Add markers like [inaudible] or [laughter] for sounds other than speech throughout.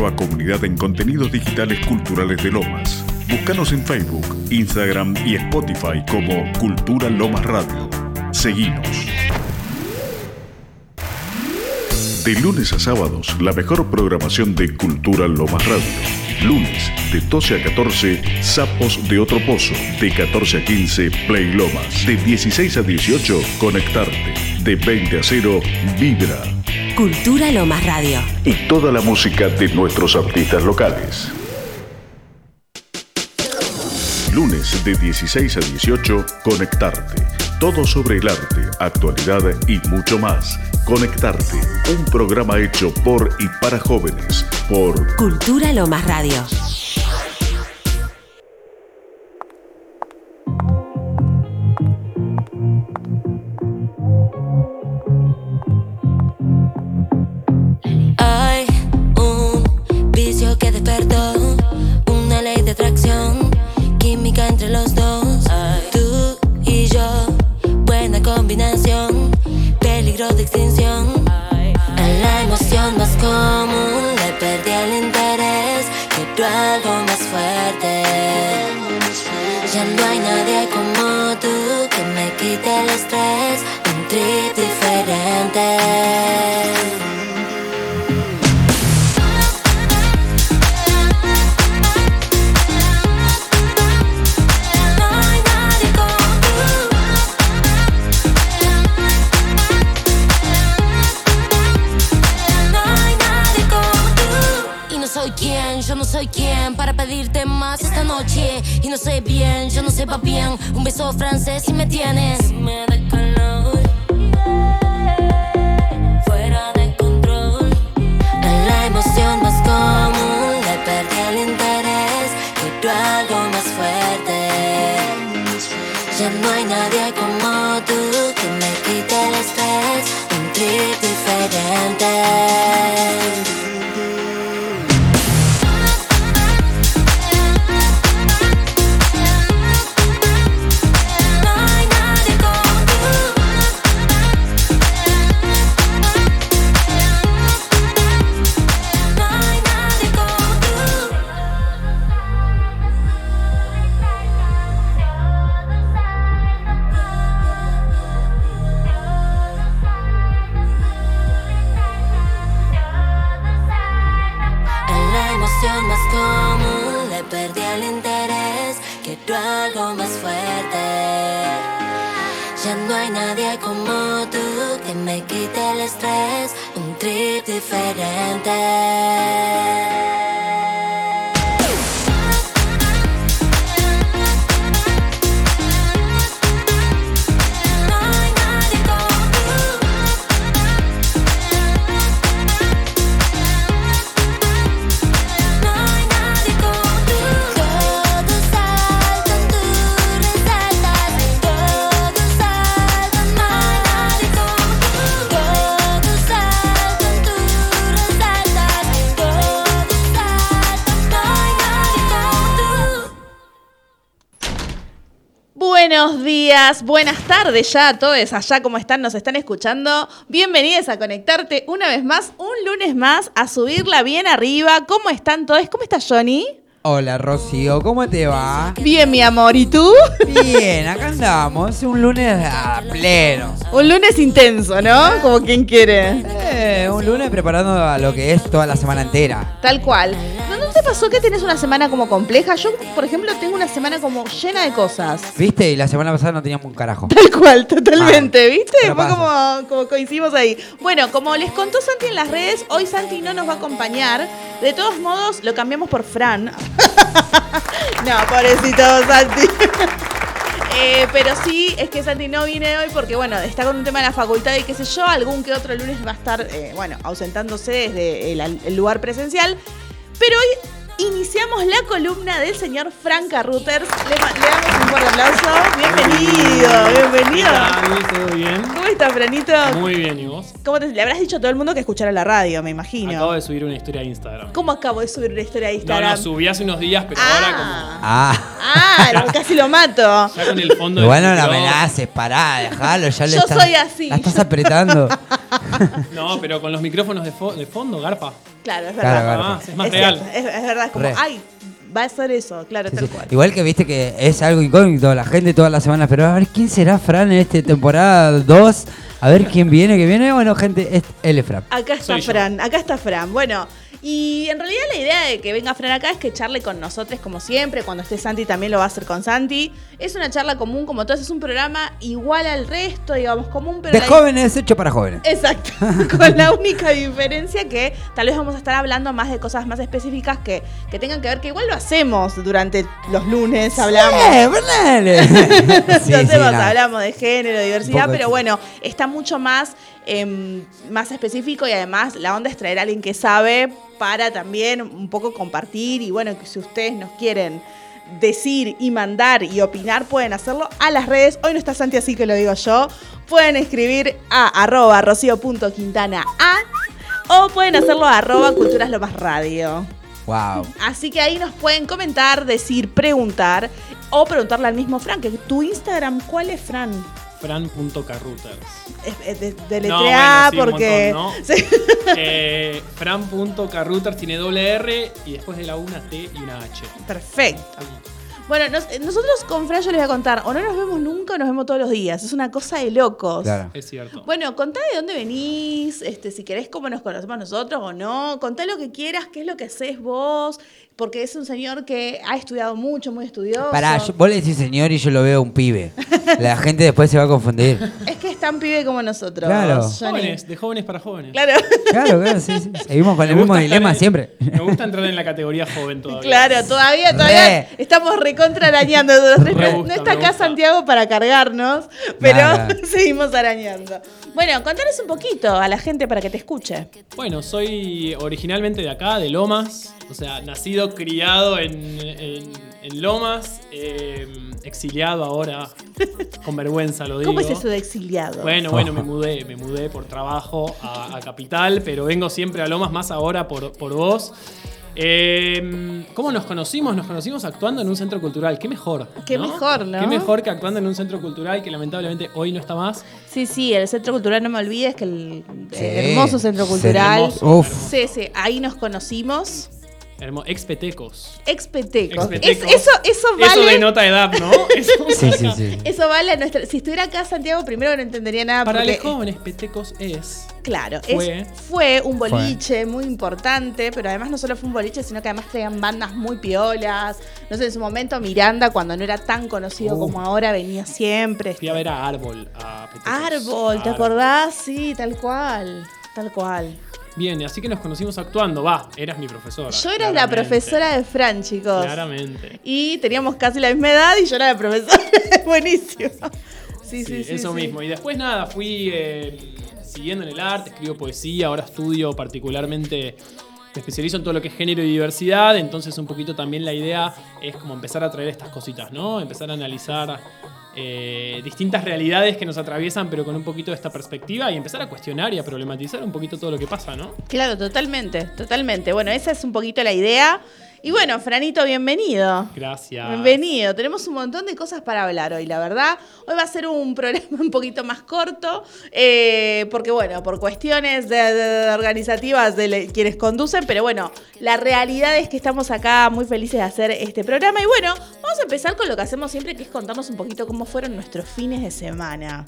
Nueva comunidad en contenidos digitales culturales de Lomas. Búscanos en Facebook, Instagram y Spotify como Cultura Lomas Radio. Seguinos. De lunes a sábados, la mejor programación de Cultura Lomas Radio. Lunes, de 12 a 14, Sapos de Otro Pozo. De 14 a 15, Play Lomas. De 16 a 18, Conectarte. De 20 a 0, Vibra. Cultura Lomas Radio. Y toda la música de nuestros artistas locales. Lunes de 16 a 18, Conectarte. Todo sobre el arte, actualidad y mucho más. Conectarte, un programa hecho por y para jóvenes, por Cultura Lomas Radio. Tardes ya a todos allá como están, nos están escuchando. Bienvenidos a Conectarte una vez más, un lunes más, a subirla bien arriba. ¿Cómo están todos? ¿Cómo estás, Johnny? Hola Rocío, ¿cómo te va? Bien, mi amor, ¿y tú? Bien, acá andamos, un lunes a pleno. Un lunes intenso, ¿no? Como quien quiere. Eh, un lunes preparando a lo que es toda la semana entera. Tal cual. ¿No, te pasó que tenés una semana como compleja? Yo, por ejemplo, tengo una semana como llena de cosas. ¿Viste? Y la semana pasada no teníamos un carajo. [laughs] Tal cual, totalmente, Mal. ¿viste? Pero Fue pasa. como, como coincidimos ahí. Bueno, como les contó Santi en las redes, hoy Santi no nos va a acompañar. De todos modos, lo cambiamos por Fran. [laughs] no, pobrecito Santi. [laughs] Eh, pero sí, es que Santi no viene hoy porque, bueno, está con un tema de la facultad y qué sé yo, algún que otro lunes va a estar, eh, bueno, ausentándose desde el, el lugar presencial. Pero hoy iniciamos la columna del señor Franca Reuters. Le, damos un fuerte aplauso. Bienvenido, bienvenido. ¿Todo bien? ¿Cómo estás, Franito? Muy bien, ¿y vos? ¿Cómo te- le habrás dicho a todo el mundo que escuchara la radio, me imagino? Acabo de subir una historia a Instagram. ¿Cómo acabo de subir una historia de No, Instagram? no, subí hace unos días, pero ahora como... ah, Ah. ah, [laughs] casi lo mato. Ya con el fondo Bueno, no del la amenaces, pará, dejalo, ya le Yo estás, soy así. La estás apretando. [laughs] [laughs] No, pero con los micrófonos de, fo- de fondo, garpa. Claro, es verdad. claro. Ah, es más es, real. cierto, es, es verdad, es como, Re. ay, va a ser eso, claro, Sí, tal sí. cual. Igual que viste que es algo incógnito, la gente todas las semanas, pero a ver quién será Fran en esta temporada 2, a ver quién viene, que viene. Bueno, gente, es él es Fran. Acá está Soy yo. Fran, acá está Fran. Bueno, y en realidad la idea de que venga Fran acá es que charle con nosotros como siempre. Cuando esté Santi también lo va a hacer con Santi. Es una charla común como todas, es un programa igual al resto, digamos, común, pero... De la- jóvenes, hecho para jóvenes. Exacto, [laughs] con la única diferencia que tal vez vamos a estar hablando más de cosas más específicas que, que tengan que ver, que igual lo hacemos durante los lunes, hablamos. [laughs] Sí, Lo sí, hacemos, nada. hablamos de género, diversidad, pero bueno, está mucho más, em, más específico y además la onda es traer a alguien que sabe para también un poco compartir y bueno, que si ustedes nos quieren decir y mandar y opinar, pueden hacerlo a las redes. Hoy no está Santi, así que lo digo yo. Pueden escribir a arroba rocío.quintana a o pueden hacerlo a arroba culturas lo más radio. Wow. Así que ahí nos pueden comentar, decir, preguntar o preguntarle al mismo Fran, que tu Instagram, ¿cuál es Fran? Fran.carruters. Es, es de, de No, bueno, sí, porque... montón, ¿no? [laughs] Sí. Eh, tiene doble R y después de la U una T y una H. Perfecto. Bueno, nos- nosotros con Fran yo les voy a contar, o no nos vemos nunca o nos vemos todos los días. Es una cosa de locos. Claro. Es cierto. Bueno, contá de dónde venís, este, si querés cómo nos conocemos nosotros o no. Contá lo que quieras, qué es lo que haces vos, porque es un señor que ha estudiado mucho, muy estudioso. Pará, yo- vos le decís señor y yo lo veo un pibe. [laughs] La gente después se va a confundir. Es que es tan pibe como nosotros. Claro. Johnny. Jóvenes, de jóvenes para jóvenes. Claro. Claro, claro, sí, sí. Seguimos con Me el mismo gusta estar dilema en- siempre. Me gusta entrar en la categoría joven todavía. Claro, todavía, todavía Re. estamos recontra arañando. Me no gusta, está me acá gusta. Santiago para cargarnos, pero Nada. [laughs] seguimos arañando. Bueno, contanos un poquito a la gente para que te escuche. Bueno, soy originalmente de acá, de Lomas. O sea, nacido, criado en, en- en Lomas. eh, exiliado ahora. [laughs] Con vergüenza lo digo. ¿Cómo es eso de exiliado? Bueno, bueno, me [laughs] mudé, me mudé por trabajo a, a Capital, pero vengo siempre a Lomas, más ahora por, por vos. Eh, ¿Cómo nos conocimos? Nos conocimos actuando en un centro cultural. Qué mejor. Qué mejor, ¿no? Qué mejor que actuando en un centro cultural que lamentablemente hoy no está más. Sí, sí, el Centro Cultural, no me olvides que el Sí. hermoso Centro Cultural. Hermoso. Uf. Sí, sí, ahí nos conocimos. Hermo- Expetecos. Expetecos. Expetecos. Es- eso, eso vale. Eso denota edad, ¿no? [laughs] Eso Sí, sí, marca. sí. Eso vale a nuestra. Si estuviera acá Santiago, primero no entendería nada. Para porque, los jóvenes, Petecos es. Claro, Fue. es- fue un boliche muy importante, pero además no solo fue un boliche, sino que además traían bandas muy piolas. No sé, en su momento Miranda, cuando no era tan conocido Uh. como ahora, venía siempre. Fui a ver a Árbol. A Petecos. Árbol, ¿te Árbol. acordás? Sí, tal cual. Tal cual. Bien, así que nos conocimos actuando. Va, eras mi profesora. Yo era la profesora de Fran, chicos. Claramente. Y teníamos casi la misma edad y yo era la profesora. [laughs] Buenísimo. Sí, sí, Sí, eso sí. mismo. Y después nada, fui eh, siguiendo en el arte, escribo poesía, ahora estudio particularmente, me especializo en todo lo que es género y diversidad, entonces un poquito también la idea es como empezar a traer estas cositas, ¿no? Empezar a analizar eh, distintas realidades que nos atraviesan, pero con un poquito de esta perspectiva y empezar a cuestionar y a problematizar un poquito todo lo que pasa, ¿no? Claro, totalmente, totalmente. Bueno, esa es un poquito la idea. Y bueno, Franito, bienvenido. Gracias. Bienvenido. Tenemos un montón de cosas para hablar hoy, la verdad. Hoy va a ser un [laughs] programa un poquito más corto, eh, porque bueno, por cuestiones de- de- organizativas de le- quienes conducen, pero bueno, la realidad es que estamos acá muy felices de hacer este programa. Y bueno, vamos a empezar con lo que hacemos siempre, que es contarnos un poquito cómo fueron nuestros fines de semana.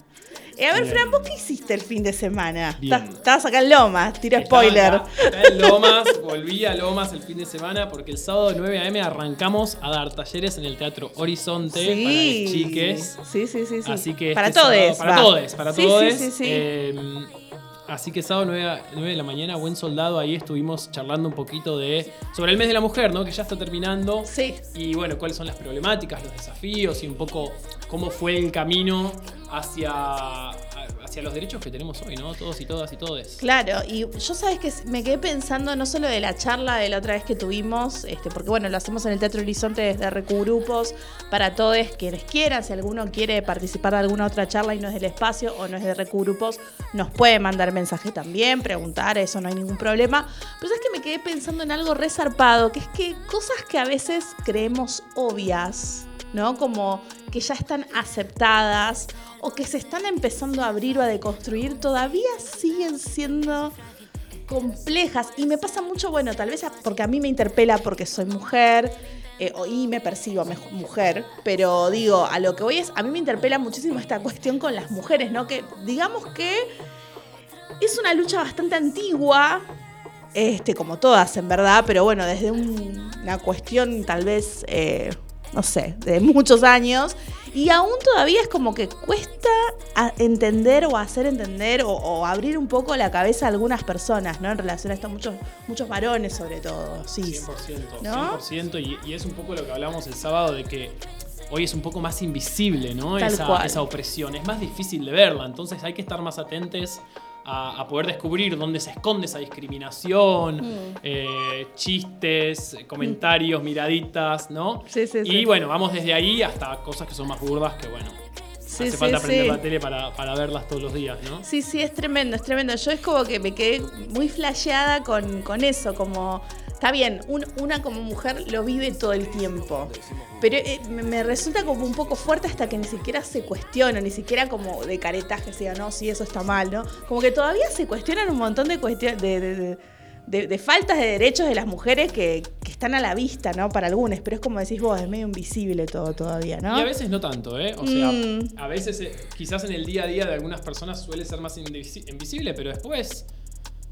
Eh, a ver, Bien. Fran, ¿vos qué hiciste el fin de semana? Bien. Estabas acá en Lomas, Estaba spoiler. acá en Lomas, volví a Lomas el fin de semana porque el sábado 9 a.m. arrancamos a dar talleres en el Teatro Horizonte para las chiques. Sí, sí, sí, sí. Así que para este todos. para todos, para sí, todos. Sí, sí, sí. Eh, así que sábado 9, a- 9 de la mañana, buen soldado, ahí estuvimos charlando un poquito de sobre el mes de la mujer, ¿no? Que ya está terminando. Sí. Y bueno, cuáles son las problemáticas, los desafíos y un poco cómo fue el camino hacia, hacia los derechos que tenemos hoy, ¿no? Todos y todas y todes. Claro, y yo sabes que me quedé pensando no solo de la charla de la otra vez que tuvimos, este, porque bueno, lo hacemos en el Teatro Horizonte desde RQ Grupos, para todos quienes quieran, si alguno quiere participar de alguna otra charla y no es del espacio o no es de RQ Grupos, nos puede mandar mensaje también, preguntar, eso no hay ningún problema. Pero es que me quedé pensando en algo resarpado, que es que cosas que a veces creemos obvias, ¿no? Como que ya están aceptadas o que se están empezando a abrir o a deconstruir, todavía siguen siendo complejas. Y me pasa mucho, bueno, tal vez porque a mí me interpela porque soy mujer. eh, y me percibo mujer, pero digo, a lo que voy es, a mí me interpela muchísimo esta cuestión con las mujeres, ¿no? Que digamos que es una lucha bastante antigua, este, como todas en verdad, pero bueno, desde un- una cuestión tal vez, eh, no sé, de muchos años, y aún todavía es como que cuesta entender o hacer entender o, o abrir un poco la cabeza a algunas personas, ¿no? En relación a esto, muchos, muchos varones sobre todo, sí. 100%, ¿No? 100%, y, y es un poco lo que hablamos el sábado de que hoy es un poco más invisible, ¿no? Esa, esa opresión, es más difícil de verla, entonces hay que estar más atentes a, a poder descubrir dónde se esconde esa discriminación, Mm. eh, chistes, comentarios, miraditas, ¿no? Sí, sí, y sí. bueno, vamos desde ahí hasta cosas que son más burdas que bueno. Sí, hace sí, falta aprender sí. la tele para, para verlas todos los días, ¿no? Sí, sí, es tremendo, es tremendo. Yo es como que me quedé muy flasheada con, con eso, como, está bien, un- una como mujer lo vive todo el tiempo, pero eh, me, resulta como un poco fuerte hasta que ni siquiera se cuestiona, ni siquiera como de caretaje, sea, no, sí, eso está mal, ¿no? Como que todavía se cuestionan un montón de cuestiones, de, de- de- faltas de derechos de las mujeres que, que están a la vista, ¿no? Para algunos, pero es como decís vos, es medio invisible todo todavía, ¿no? Y a veces no tanto, ¿eh? O sea, Mm. a veces eh, quizás en el día a día de algunas personas suele ser más invisi- invisible, pero después,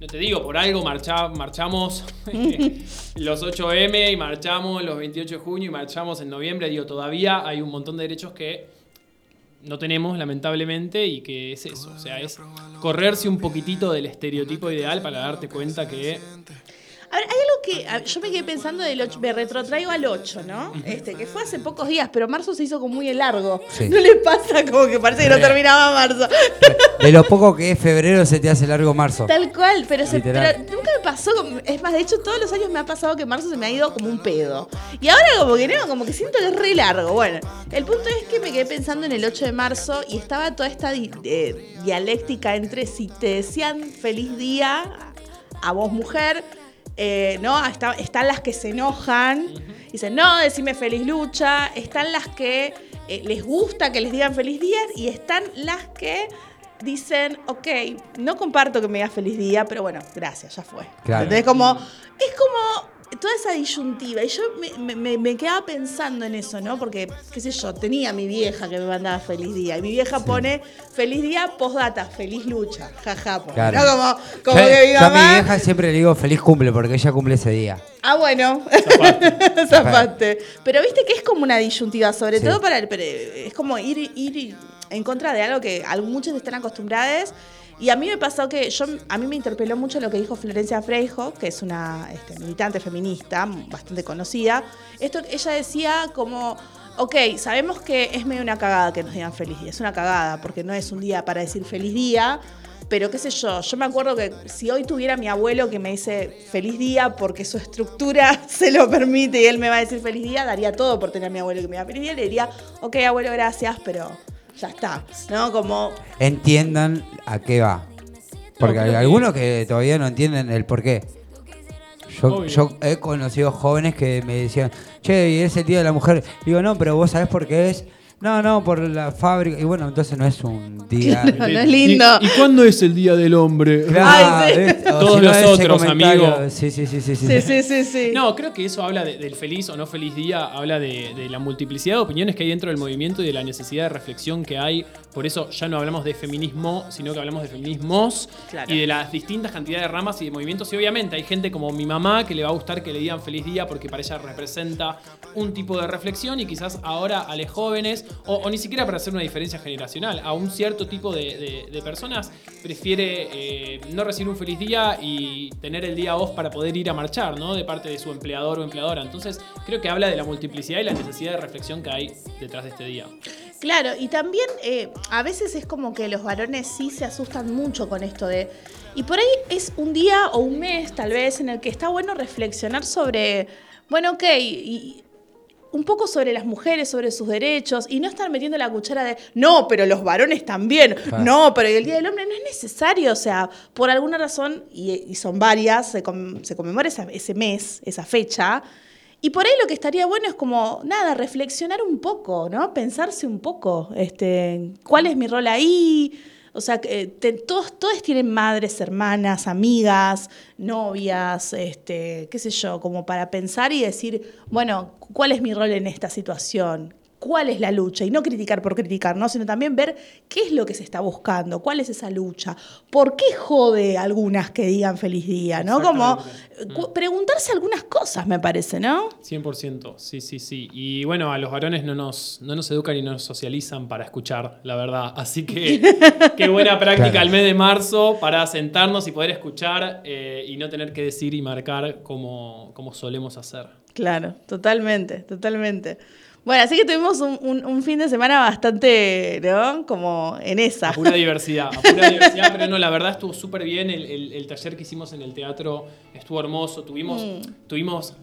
no te digo, por algo marcha- marchamos [laughs] los 8M y marchamos los 28 de junio y marchamos en noviembre. Digo, todavía hay un montón de derechos que no tenemos, lamentablemente, y que es eso. O sea, es correrse un poquitito del estereotipo ideal para darte cuenta que A ver, hay algo que yo me quedé pensando del 8, me retrotraigo al 8, ¿no? Este, que fue hace pocos días, pero marzo se hizo como muy largo. Sí. ¿No le pasa como que parece que no terminaba marzo? De lo poco que es febrero se te hace largo marzo. Tal cual, pero, se, pero nunca me pasó, es más, de hecho todos los años me ha pasado que marzo se me ha ido como un pedo. Y ahora como que no, como que siento que es re largo. Bueno, el punto es que me quedé pensando en el 8 de marzo y estaba toda esta di- eh, dialéctica entre si te decían feliz día a vos mujer, eh, ¿no? Está- están las que se enojan, dicen, no, decime feliz lucha, están las que eh, les gusta que les digan feliz día y están las que dicen, ok, no comparto que me digas feliz día, pero bueno, gracias, ya fue. Claro. Entonces, como, es como toda esa disyuntiva. Y yo me, me- me- me quedaba pensando en eso, ¿no? Porque, qué sé yo, tenía a mi vieja que me mandaba feliz día. Y mi vieja pone feliz día, postdata, feliz lucha. Jaja, pone, Claro. ¿no? Como, como yo, que mi yo a mamá. mi vieja siempre le digo feliz cumple porque ella cumple ese día. Ah, bueno. Zapaste. [laughs] Zapaste. Pero viste que es como una disyuntiva, sobre Sí. todo para el. pero Es como ir, ir en contra de algo que muchos están acostumbrados. Y a mí me pasó que yo a mí me interpeló mucho lo que dijo Florencia Freijo, que es una este, militante feminista bastante conocida. Esto ella decía como Ok, sabemos que es medio una cagada que nos digan feliz día. Es una cagada, porque no es un día para decir feliz día. Pero qué sé yo, yo me acuerdo que si hoy tuviera mi abuelo que me dice feliz día porque su estructura [laughs] se lo permite y él me va a decir feliz día, daría todo por tener a mi abuelo que me diga feliz día. Le diría, ok, abuelo, gracias, pero ya está. ¿No? Como, Entiendan a qué va. Porque hay algunos que todavía no entienden el por qué. Yo, yo he conocido jóvenes que me decían, che, y es el Día de la Mujer. Digo, no, pero vos sabés por qué es. No, no, por la fábrica. Y bueno, entonces no es un día. No, no es lindo. ¿Y, y cuándo es el Día del Hombre? Claro, Ay, sí. ¿viste? O Todos si no, nosotros, comentario- amigo. Sí, sí, sí, sí. sí. sí, sí, sí, sí. No, creo que eso habla de- del feliz o no feliz día, habla de, de la multiplicidad de opiniones que hay dentro del movimiento y de la necesidad de reflexión que hay. Por eso ya no hablamos de feminismo, sino que hablamos de feminismos Claro. y de las distintas cantidades de ramas y de movimientos. Y obviamente hay gente como mi mamá que le va a gustar que le digan feliz día porque para ella representa un tipo de reflexión y quizás ahora a los jóvenes, o, ni siquiera para hacer una diferencia generacional, a un cierto tipo de personas prefiere eh, no recibir un feliz día y tener el día off para poder ir a marchar, ¿no? De parte de su empleador o empleadora. Entonces, creo que habla de la multiplicidad y la necesidad de reflexión que hay detrás de este día. Claro, y también eh, a veces es como que los varones sí se asustan mucho con esto de... Y por ahí es un día o un mes tal vez en el que está bueno reflexionar sobre, bueno, ok, y un poco sobre las mujeres, sobre sus derechos, y no estar metiendo la cuchara de, no, pero los varones también, no, pero el Día del Hombre no es necesario, o sea, por alguna razón, y, y son varias, se, com- se conmemora esa- ese mes, esa fecha, Y por ahí lo que estaría bueno es como, nada, reflexionar un poco, ¿no? Pensarse un poco, este, ¿cuál es mi rol ahí? O sea, que, eh, te- todos, todos tienen madres, hermanas, amigas, novias, este, qué sé yo, como para pensar y decir, bueno, ¿cuál es mi rol en esta situación? ¿Cuál es la lucha? Y no criticar por criticar, ¿no? Sino también ver qué es lo que se está buscando, cuál es esa lucha, por qué jode a algunas que digan feliz día, ¿no? Como preguntarse algunas cosas, me parece, ¿no? 100%, sí, sí, sí. Y bueno, a los varones no nos, no nos educan y no nos socializan para escuchar, la verdad. Así que [laughs] qué buena práctica Claro. el mes de marzo para sentarnos y poder escuchar eh, y no tener que decir y marcar como, como solemos hacer. Claro, totalmente, totalmente. Bueno, así que tuvimos un, un- un fin de semana bastante, ¿no? Como en esa. A pura diversidad, a pura diversidad, pero no, la verdad estuvo súper bien. El, el- el taller que hicimos en el teatro estuvo hermoso. Tuvimos, Mm. tuvimos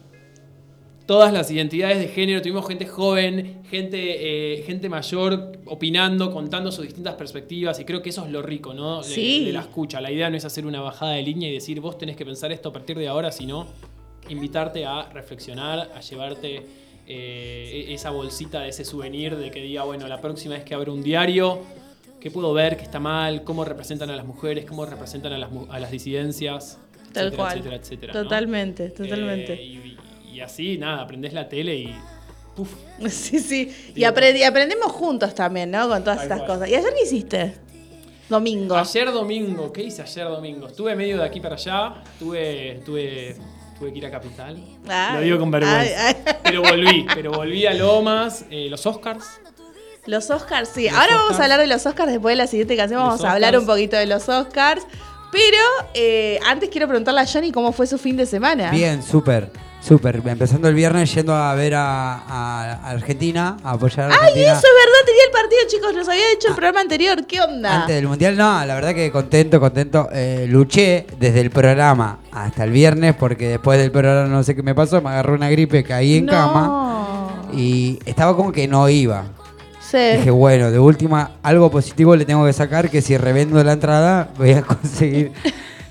todas las identidades de género, tuvimos gente joven, gente, eh, gente mayor opinando, contando sus distintas perspectivas, y creo que eso es lo rico, ¿no? De la escucha. La idea no es hacer una bajada de línea y decir, vos tenés que pensar esto a partir de ahora, sino invitarte a reflexionar, a llevarte eh, esa bolsita de ese souvenir de que diga, bueno, la próxima vez que abra un diario, ¿qué puedo ver que está mal? ¿Cómo representan a las mujeres? ¿Cómo representan a las, a las disidencias? Tal etcétera, cual. etcétera, etcétera, ¿no? Totalmente, totalmente. Eh, y, y así, nada, aprendés la tele y. Puf, [laughs] Sí, sí. Y, aprendemos juntos también, ¿no? Con todas Tal estas cual. cosas. ¿Y ayer qué hiciste? Domingo. Ayer domingo, ¿qué hice ayer domingo? Estuve medio de aquí para allá, tuve, tuve, tuve que ir a Capital. Ay, Lo digo con vergüenza. ay, ay. Pero volví, pero volví a Lomas, eh, los Oscars. Los Oscars, sí. Los Ahora vamos a hablar de los Oscars después de la siguiente canción. Los Vamos a hablar un poquito de los Oscars. Pero eh, antes quiero preguntarle a Johnny cómo fue su fin de semana. Bien, súper, súper. Empezando el viernes yendo a ver a, a Argentina, a apoyar a Ay, Argentina. eso es verdad, tenía el partido, chicos. Nos había hecho el programa anterior. ¿Qué onda? Antes del mundial, no, la verdad que contento, contento. Eh, luché desde el programa hasta el viernes porque después del programa no sé qué me pasó, me agarró una gripe, caí en No. cama y estaba como que no iba. Sí. Dije, bueno, de última, algo positivo le tengo que sacar, que si revendo la entrada voy a [laughs] conseguir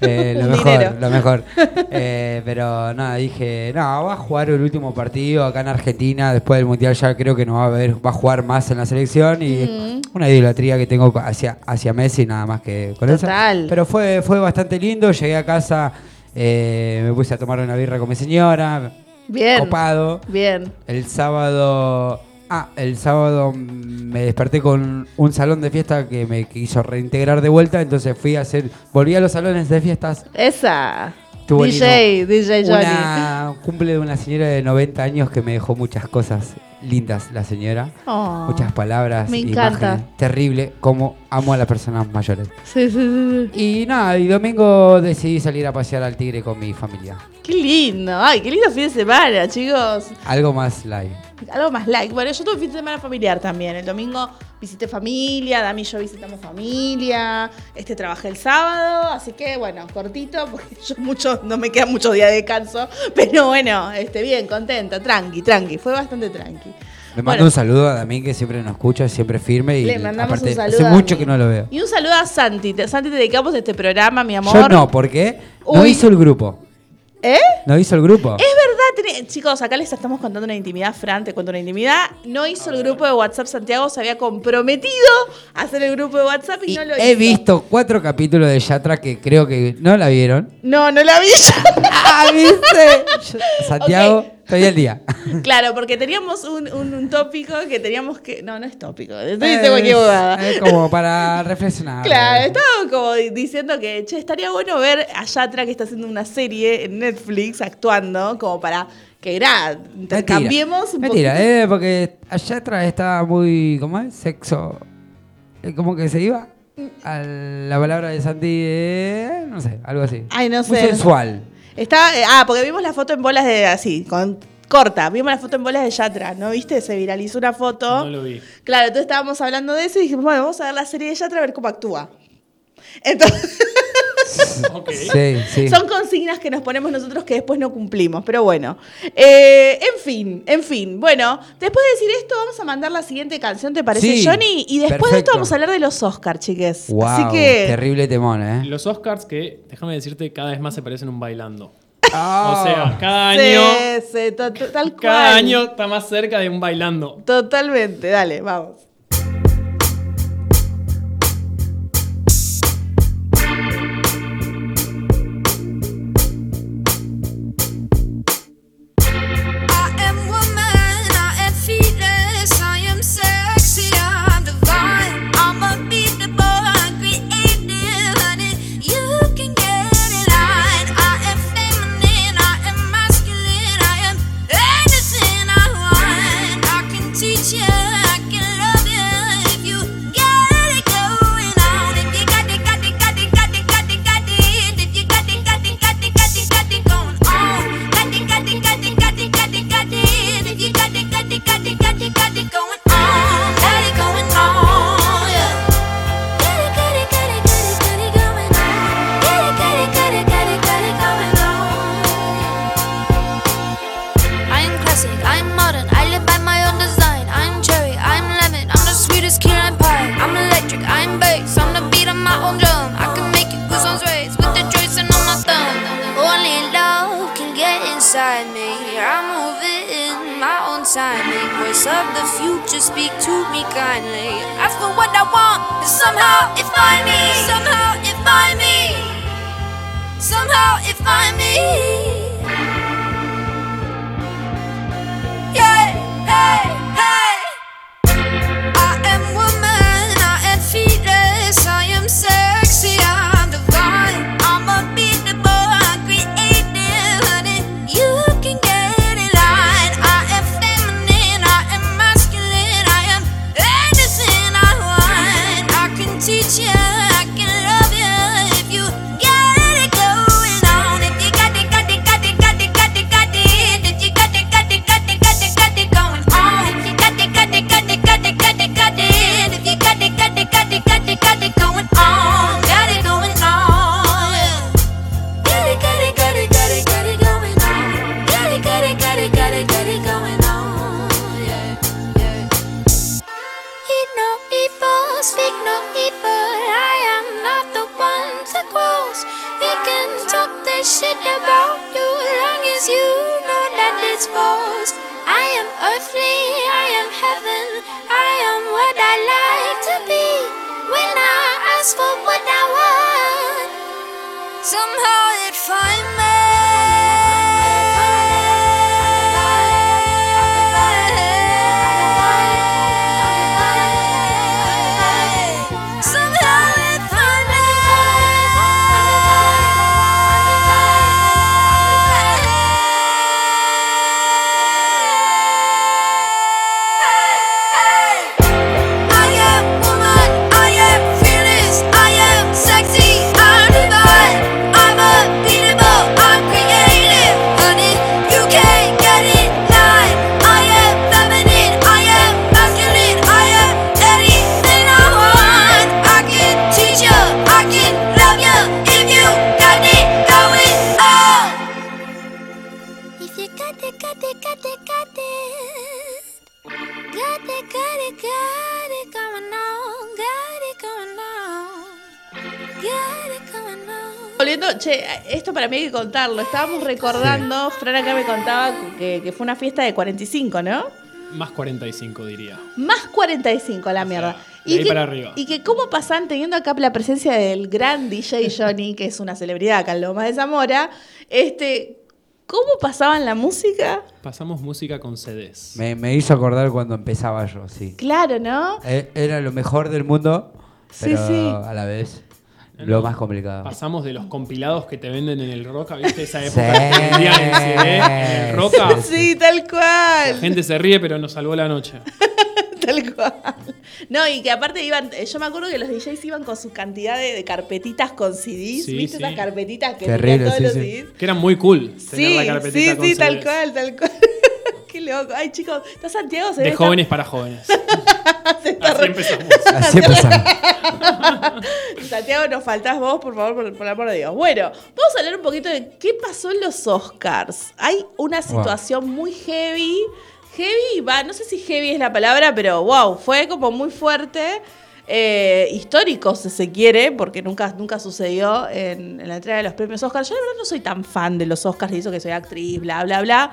eh, lo mejor, lo mejor. Eh, pero nada, dije, no, va a jugar el último partido acá en Argentina, después del Mundial ya creo que no va a haber, va a jugar más en la selección y Mm. una idolatría que tengo hacia, hacia Messi, nada más que con eso. Total. Pero fue, fue bastante lindo, llegué a casa, eh, me puse a tomar una birra con mi señora, Bien. copado. Bien. El sábado. Ah, el sábado me desperté con un salón de fiesta que me quiso reintegrar de vuelta, entonces fui a hacer. Volví a los salones de fiestas. Esa. Estuvo DJ, DJ Johnny. Una cumple de una señora de 90 años que me dejó muchas cosas lindas, la señora. Oh. Muchas palabras. Me encanta. imágenes. Terrible, como amo a las personas mayores. Sí, sí, sí, sí. Y nada, y domingo decidí salir a pasear al tigre con mi familia. Qué lindo. Ay, qué lindo fin de semana, chicos. Algo más live. Algo más like. Bueno, yo tuve un fin de semana familiar también. El domingo visité familia, Dami y yo visitamos familia. Este trabajé el sábado, así que bueno, cortito, porque [laughs] yo mucho, no me quedan muchos días de descanso. Pero bueno, este, bien, contenta, tranqui, tranqui. Fue bastante tranqui. Le Bueno, mando un saludo a Damín que siempre nos escucha, siempre firme y Le mandamos aparte un saludo. hace a mucho Dami. que no lo veo. Y un saludo a Santi. Santi, te dedicamos este programa, mi amor. Yo no, ¿por qué? No hizo el grupo. ¿Eh? No hizo el grupo. Es verdad, chicos, acá les estamos contando una intimidad, Fran, te cuento una intimidad. No hizo el grupo de WhatsApp Santiago, se había comprometido a hacer el grupo de WhatsApp y, Y no lo he hizo. visto cuatro capítulos de Yatra que creo que no la vieron. No, no la vi [laughs] ¡Ah, viste! Santiago, Ok. estoy al día. [laughs] claro, porque teníamos un, un- un tópico que teníamos que. No, no es tópico, estoy Es- cualquier bobada. Es como para reflexionar. Claro, estábamos como di- diciendo que, che, estaría bueno ver a Yatra que está haciendo una serie en Netflix actuando, como para que, gra, intercambiemos un Mentira, poquito. eh, porque Yatra estaba muy. ¿Cómo es? Sexo. eh, Como que se iba a la palabra de Santi. eh, no sé, algo así. Ay, no Muy sé. sensual. Está, eh, ah, porque vimos la foto en bolas de así, con corta, vimos la foto en bolas de Yatra, ¿no viste? Se viralizó una foto. No lo vi. Claro, entonces estábamos hablando de eso y dijimos, bueno, vamos a ver la serie de Yatra a ver cómo actúa. Entonces, [laughs] [laughs] Ok. Sí, sí. son consignas que nos ponemos nosotros que después no cumplimos, pero bueno. Eh, en fin, en fin. Bueno, después de decir esto, vamos a mandar la siguiente canción, ¿te parece, Sí, Johnny? Y después de esto vamos a hablar de los Oscars, chiques. Wow, Así que. terrible temón, ¿eh? Los Oscars que, déjame decirte, cada vez más se parecen a un bailando. Ah. O sea, cada año, Sí, sí, to- to- tal cual. cada año está más cerca de un bailando. Totalmente, dale, vamos. Timing. Voice of the future, speak to me kindly. Ask for what I want, and somehow it find me. Somehow it find me. Somehow it find me. Yeah, hey. Contarlo. Estábamos recordando, Fran acá me contaba que, que fue una fiesta de 45, ¿no? Más 45 diría. Más 45 a la O mierda. sea, de ahí que, para arriba. y que cómo pasan teniendo acá la presencia del gran DJ Johnny, que es una celebridad acá en Lomas de Zamora, este, ¿cómo pasaban la música? Pasamos música con CDs. Me, me hizo acordar cuando empezaba yo, sí. Claro, ¿no? Eh, Era lo mejor del mundo, Sí, pero sí. a la vez lo más complicado. Pasamos de los compilados que te venden en el Roca, ¿viste? Esa Sí. época que vendían en CD, en el Roca. Sí, tal La cual. gente se ríe, pero nos salvó la noche. [laughs] Tal cual. No, y que aparte iban, yo me acuerdo que los DJs iban con su cantidad de, de carpetitas con CDs, Sí, ¿viste? sí. Esas carpetitas que Terrible, tenían todos sí, los sí. CDs. Que era muy cool tener Sí, la carpetita sí, con sí, tal cual, tal cual. [laughs] Qué loco. Ay, chicos, ¿está Santiago? Se De jóvenes para jóvenes. [laughs] Así empezamos. [laughs] Así empezamos. Santiago, nos faltás vos, por favor, por, por el amor de Dios. Bueno, vamos a hablar un poquito de qué pasó en los Oscars. Hay una situación muy heavy. Heavy, va, no sé si heavy es la palabra, pero wow, fue como muy fuerte. eh, históricos, si se quiere, porque nunca, nunca sucedió en, en la entrega de los premios Oscars. Yo la verdad no soy tan fan de los Oscars, y eso que soy actriz, bla, bla, bla.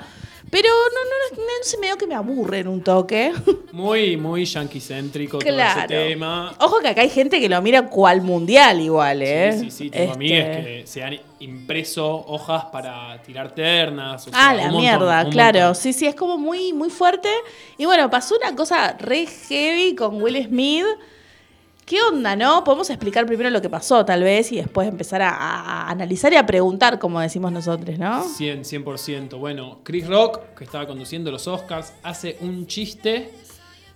Pero no, no, no, no se me dio que me aburren un toque. [laughs] Muy, muy yankee-céntrico todo ese claro. tema. Ojo que acá hay gente que lo mira cual mundial igual, ¿eh? Sí, sí, sí, tengo Este, amigas que se han impreso hojas para tirar ternas. o Ah, sea, la un montón, mierda, claro. montón. Sí, sí, es como muy, muy fuerte. Y bueno, pasó una cosa re heavy con Will Smith. ¿Qué onda, no? Podemos explicar primero lo que pasó, tal vez, y después empezar a, analizar y a preguntar, como decimos nosotros, ¿no? 100, 100%. Bueno, Chris Rock, que estaba conduciendo los Oscars, hace un chiste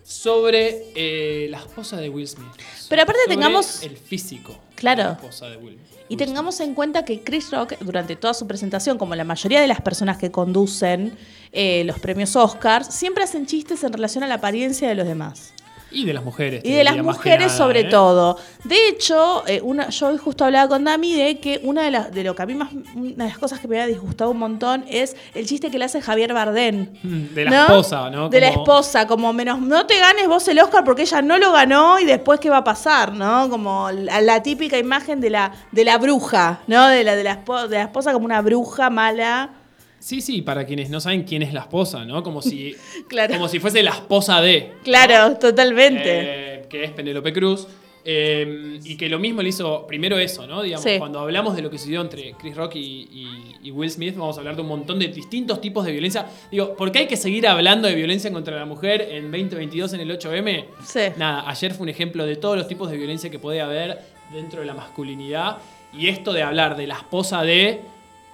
sobre eh, la esposa de Will Smith. Pero aparte Sobre tengamos- El físico. Claro. De la esposa de Will. Y Will tengamos en cuenta que Chris Rock, durante toda su presentación, como la mayoría de las personas que conducen eh, los premios Oscars, siempre hacen chistes en relación a la apariencia de los demás. Y de las mujeres. Y de las mujeres nada, sobre ¿eh? todo. De hecho, eh, una, yo hoy justo hablaba con Dami de que una de las de lo que a mí más una de las cosas que me había disgustado un montón es el chiste que le hace Javier Bardem. Mm, De la esposa, ¿no? De la esposa, como menos no te ganes vos el Oscar porque ella no lo ganó y después qué va a pasar, ¿no? Como la, la típica imagen de la de la bruja, ¿no? De la de la, de la esposa como una bruja mala. Sí, sí, para quienes no saben quién es la esposa, ¿no? Como si, [laughs] Claro. como si fuese la esposa de. Claro, totalmente. eh, que es Penélope Cruz. eh, y que lo mismo le hizo primero eso, ¿no? Digamos, Sí. cuando hablamos de lo que sucedió entre Chris Rock y, y- y Will Smith, vamos a hablar de un montón de distintos tipos de violencia. Digo, ¿por qué hay que seguir hablando de violencia contra la mujer en 2022 en el 8M? Sí. Nada, ayer fue un ejemplo de todos los tipos de violencia que puede haber dentro de la masculinidad. Y esto de hablar de la esposa de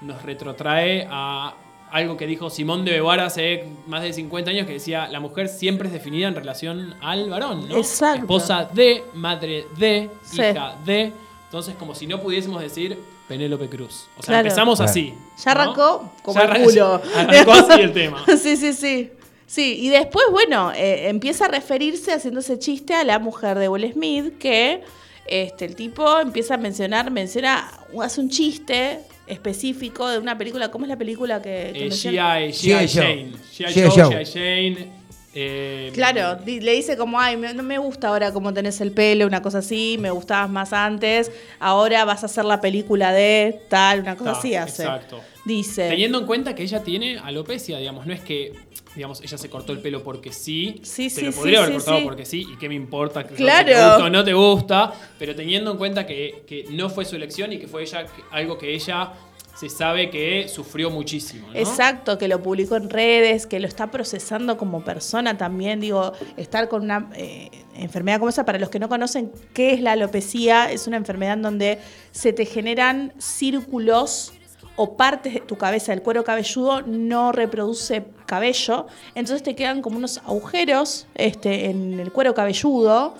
nos retrotrae a algo que dijo Simón de Beauvoir hace más de 50 años que decía la mujer siempre es definida en relación al varón, ¿no? Exacto. Esposa de, madre de, Sí. hija de. Entonces, como si no pudiésemos decir Penélope Cruz. O sea, Claro. empezamos Claro. así. Ya ¿no? arrancó como Ya el culo. Arrancó así el tema. [laughs] Sí, sí, sí. Sí, y después, bueno, eh, empieza a referirse haciendo ese chiste a la mujer de Will Smith, que este, el tipo empieza a mencionar, menciona, hace un chiste específico de una película, ¿cómo es la película que, que Eh? G.I. Jane. G.I. G.I. Joe, Joe. G.I. Jane. Eh, Claro, di- le dice como, ay, me- no me gusta ahora cómo tenés el pelo, una cosa así, me gustabas más antes, ahora vas a hacer la película de tal, una cosa Ta, así hace. exacto. Dice. Teniendo en cuenta que ella tiene alopecia, digamos, no es que digamos, ella se cortó el pelo porque sí, Sí, se sí, lo sí, podría haber cortado porque sí, y qué me importa que Claro. te gusta o no te gusta, pero teniendo en cuenta que, que no fue su elección y que fue ella algo que ella se sabe que sufrió muchísimo, ¿no? Exacto, que lo publicó en redes, que lo está procesando como persona también. Digo, estar con una eh, enfermedad como esa, para los que no conocen qué es la alopecia, es una enfermedad en donde se te generan círculos o partes de tu cabeza, el cuero cabelludo no reproduce cabello, entonces te quedan como unos agujeros este, en el cuero cabelludo.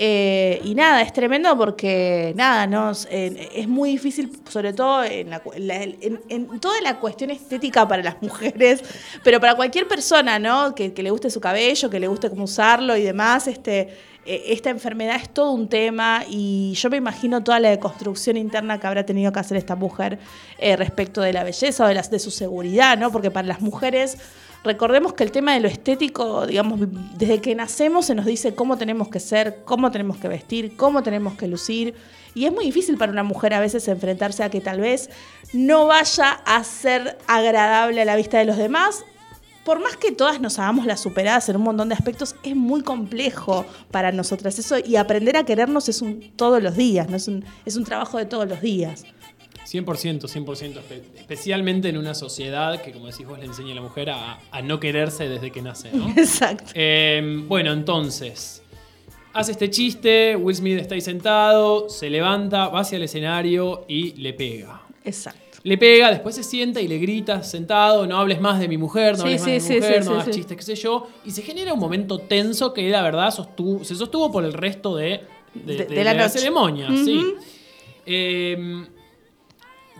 Eh, y nada, es tremendo porque nada, no Eh, es muy difícil, sobre todo en, la en- toda la cuestión estética para las [laughs] mujeres, pero para cualquier persona, ¿no? Que, le guste su cabello, que le guste cómo usarlo y demás, este, eh, esta enfermedad es todo un tema y yo me imagino toda la deconstrucción interna que habrá tenido que hacer esta mujer eh, respecto de la belleza o de, de su seguridad, ¿no? Porque para las mujeres Recordemos que el tema de lo estético, digamos, desde que nacemos se nos dice cómo tenemos que ser, cómo tenemos que vestir, cómo tenemos que lucir. Y es muy difícil para una mujer a veces enfrentarse a que tal vez no vaya a ser agradable a la vista de los demás. Por más que todas nos hagamos las superadas en un montón de aspectos, es muy complejo para nosotras eso. Y aprender a querernos es un todos los días, es, un, es un trabajo de todos los días. 100%, 100%. espe- Especialmente en una sociedad que, como decís vos, le enseña a la mujer a, a no quererse desde que nace, ¿no? [laughs] Exacto. Eh, bueno, entonces. Hace este chiste, Will Smith está ahí sentado, se levanta, va hacia el escenario y le pega. Exacto. Le pega, después se sienta y le grita sentado, no hables más de mi mujer, no Sí, hables más sí, de sí, mi mujer, sí, no sí, hagas chistes, qué sé yo. Y se genera un momento tenso que la verdad sostuvo- se sostuvo por el resto de, de- De- de de la ceremonia. Ujú. sí. Eh,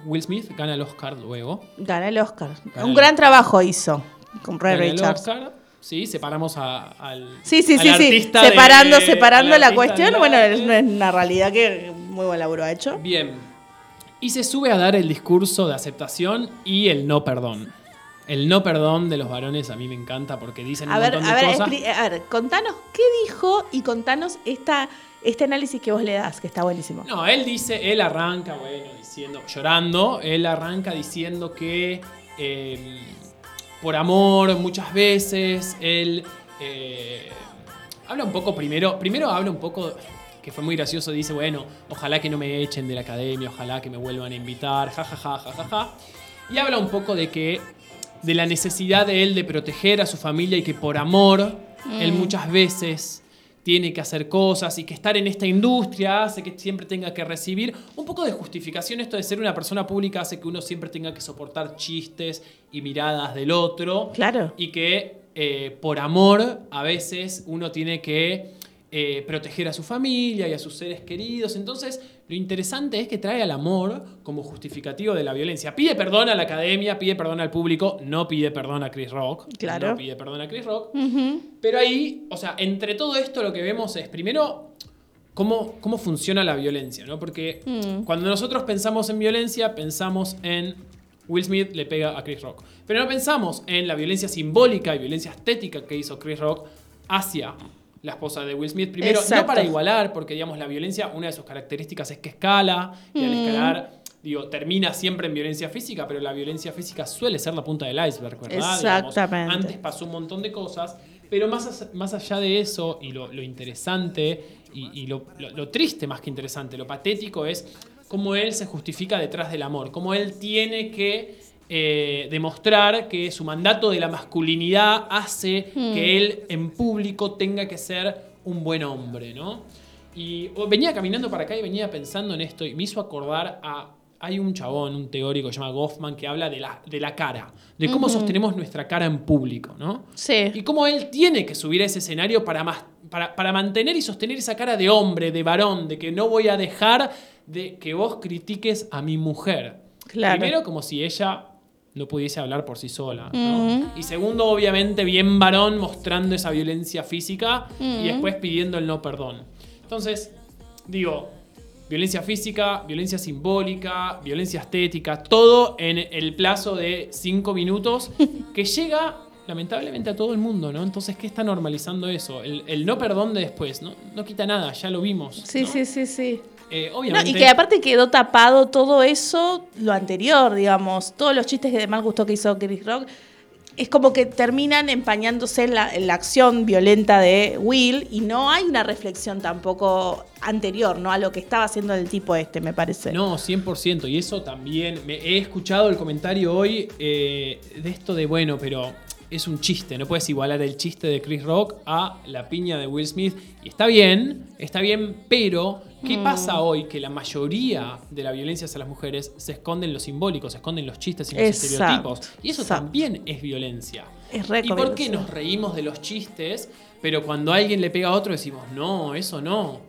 Will Smith gana el Oscar luego. Gana el Oscar. Gana un el- gran trabajo hizo con Ray Gana el. Oscar. Sí, separamos a- al. Sí, sí, al sí, sí. de- Separando, separando la cuestión, del bueno, es una, realidad que muy buen laburo ha hecho. Bien. Y se sube a dar el discurso de aceptación y el no perdón. El no perdón de los varones a mí me encanta porque dicen A un ver, montón a de ver, cosas. expli- a ver, contanos qué dijo y contanos esta, este análisis que vos le das, que está buenísimo. No, él dice, él arranca, bueno, diciendo, llorando, él arranca diciendo que eh, por amor muchas veces, él eh, habla un poco primero, primero habla un poco, que fue muy gracioso, dice, bueno, ojalá que no me echen de la academia, ojalá que me vuelvan a invitar, jajaja, jajaja. Y habla un poco de que, de la necesidad de él de proteger a su familia y que por amor, él muchas veces tiene que hacer cosas y que estar en esta industria hace que siempre tenga que recibir un poco de justificación. Esto de ser una persona pública hace que uno siempre tenga que soportar chistes y miradas del otro. Claro. Y que eh, por amor a veces uno tiene que eh, proteger a su familia y a sus seres queridos. Entonces, lo interesante es que trae al amor como justificativo de la violencia. Pide perdón a la academia, pide perdón al público, no pide perdón a Chris Rock. Claro. No pide perdón a Chris Rock. Pero ahí, o sea, entre todo esto lo que vemos es, primero, cómo, cómo funciona la violencia, ¿no? Porque Mm. cuando nosotros pensamos en violencia, pensamos en Will Smith le pega a Chris Rock. Pero no pensamos en la violencia simbólica y violencia estética que hizo Chris Rock hacia la esposa de Will Smith. Primero, Exacto. no para igualar, porque digamos, la violencia, una de sus características es que escala, y Mm. al escalar, digo, termina siempre en violencia física, pero la violencia física suele ser la punta del iceberg, ¿verdad? Digamos, Exactamente. antes pasó un montón de cosas, pero más, más allá de eso, y lo, lo interesante, y, y lo, lo- lo triste más que interesante, lo patético es cómo él se justifica detrás del amor, cómo él tiene que eh, demostrar que su mandato de la masculinidad hace que él en público tenga que ser un buen hombre, ¿no? Y oh, venía caminando para acá y venía pensando en esto y me hizo acordar a... Hay un chabón, un teórico que se llama Goffman, que habla de la, de la cara, de cómo sostenemos nuestra cara en público, ¿no? Sí. Y cómo él tiene que subir a ese escenario para, más, para, para mantener y sostener esa cara de hombre, de varón, de que no voy a dejar de que vos critiques a mi mujer. Claro. Primero, como si ella no pudiese hablar por sí sola. ¿no? Y segundo, obviamente, bien varón mostrando esa violencia física y después pidiendo el no perdón. Entonces, digo, violencia física, violencia simbólica, violencia estética, todo en el plazo de cinco minutos [laughs] que llega lamentablemente a todo el mundo, ¿no? Entonces, ¿qué está normalizando eso? El, el no perdón de después, ¿no? No quita nada, ya lo vimos. Sí, ¿no? sí, sí, sí. Eh, No, y que aparte quedó tapado todo eso, lo anterior, digamos, todos los chistes que de mal gustó que hizo Chris Rock, es como que terminan empañándose en la, en la acción violenta de Will y no hay una reflexión tampoco anterior, ¿no? A lo que estaba haciendo el tipo este, me parece. No, 100%. Y eso también. Me, he escuchado el comentario hoy eh, de esto de, bueno, pero es un chiste. No puedes igualar el chiste de Chris Rock a la piña de Will Smith. Y está bien, está bien, pero ¿qué Mm. pasa hoy? Que la mayoría de la violencia hacia las mujeres se esconde en lo simbólico, se esconde en los chistes y los Exacto, estereotipos. Y eso exacto. también es violencia. Es ¿Y por qué nos reímos de los chistes, pero cuando alguien le pega a otro decimos, no, eso no?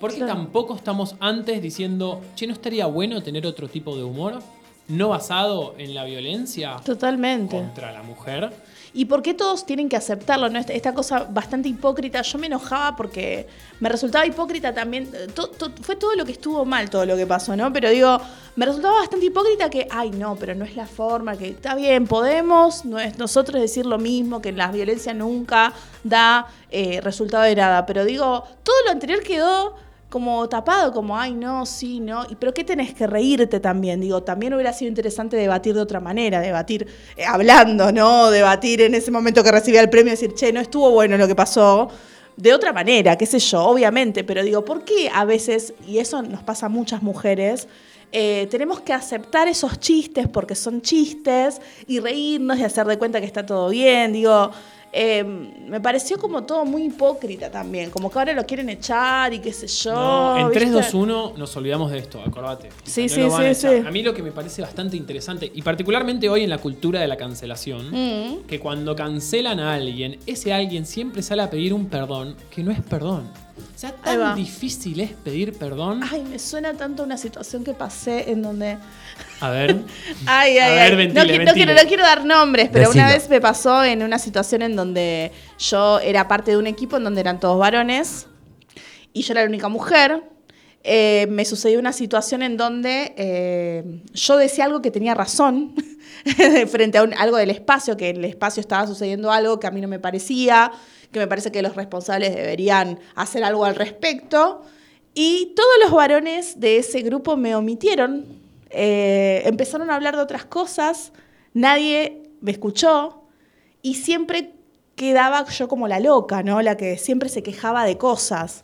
¿Por qué Claro. tampoco estamos antes diciendo, che, ¿no estaría bueno tener otro tipo de humor? No basado en la violencia Totalmente. contra la mujer. ¿Y por qué todos tienen que aceptarlo? ¿no? Esta, cosa bastante hipócrita. Yo me enojaba porque me resultaba hipócrita también. fue todo lo que estuvo mal, todo lo que pasó, ¿no? Pero digo, me resultaba bastante hipócrita que, ay, no, pero no es la forma, que está bien, podemos nosotros decir lo mismo, que la violencia nunca da eh, resultado de nada. Pero digo, todo lo anterior quedó como tapado, como, ay, no, sí, no. Y, pero ¿qué tenés que reírte también? Digo, también hubiera sido interesante debatir de otra manera, debatir eh, hablando, ¿no? Debatir en ese momento que recibía el premio, decir, che, no estuvo bueno lo que pasó. De otra manera, qué sé yo, obviamente, pero digo, ¿por qué a veces, y eso nos pasa a muchas mujeres, eh, tenemos que aceptar esos chistes porque son chistes y reírnos y hacer de cuenta que está todo bien? Digo, eh, me pareció como todo muy hipócrita también, como que ahora lo quieren echar y qué sé yo. No, en ¿viste? 3, 2, 1 nos olvidamos de esto, acordate. Sí, sí, a sí, echar. sí. A mí lo que me parece bastante interesante, y particularmente hoy en la cultura de la cancelación, Mm. que cuando cancelan a alguien, ese alguien siempre sale a pedir un perdón que no es perdón. O sea, tan difícil es pedir perdón. Ay, me suena tanto una situación que pasé en donde A ver. [laughs] Ay, A ay, ver, ay. ventile, no, qui- no ventile. quiero, no quiero dar nombres, pero una vez me pasó en una situación en donde yo era parte de un equipo en donde eran todos varones y yo era la única mujer. Eh, me sucedió una situación en donde eh, yo decía algo que tenía razón [laughs] frente a algo del espacio, que en el espacio estaba sucediendo algo que a mí no me parecía, que me parece que los responsables deberían hacer algo al respecto. Y todos los varones de ese grupo me omitieron, eh, empezaron a hablar de otras cosas, nadie me escuchó y siempre quedaba yo como la loca, ¿no? La que siempre se quejaba de cosas.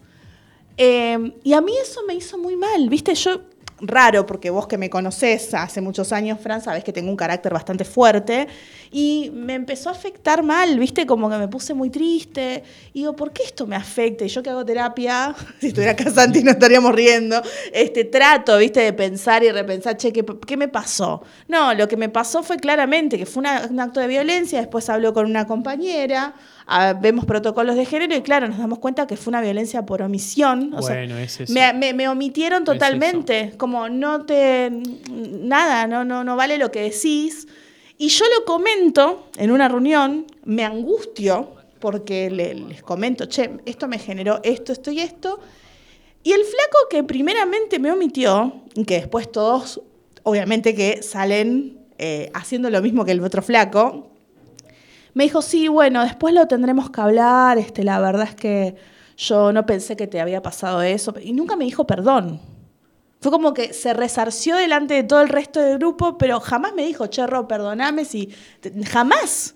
Eh, y a mí eso me hizo muy mal, ¿viste? Yo, raro, porque vos que me conocés hace muchos años, Fran, sabés que tengo un carácter bastante fuerte. Y me empezó a afectar mal, ¿viste? Como que me puse muy triste. Y digo, ¿por qué esto me afecta? Y yo que hago terapia, [laughs] si estuviera acá Santi no estaríamos riendo, este, trato, ¿viste? De pensar y repensar, che, ¿qué, me pasó? No, lo que me pasó fue claramente que fue un acto de violencia, después habló con una compañera, vemos protocolos de género y claro, nos damos cuenta que fue una violencia por omisión. O sea, Bueno, es eso. me, me- me omitieron totalmente, como no te, nada, no, no, no vale lo que decís. Y yo lo comento en una reunión, me angustio porque le- les comento, che, esto me generó esto, esto y esto. Y el flaco que primeramente me omitió, que después todos, obviamente que salen eh, haciendo lo mismo que el otro flaco, me dijo, sí, bueno, después lo tendremos que hablar, este, la verdad es que yo no pensé que te había pasado eso, y nunca me dijo perdón. Fue como que se resarció delante de todo el resto del grupo, pero jamás me dijo, Cherro, perdoname si... Jamás.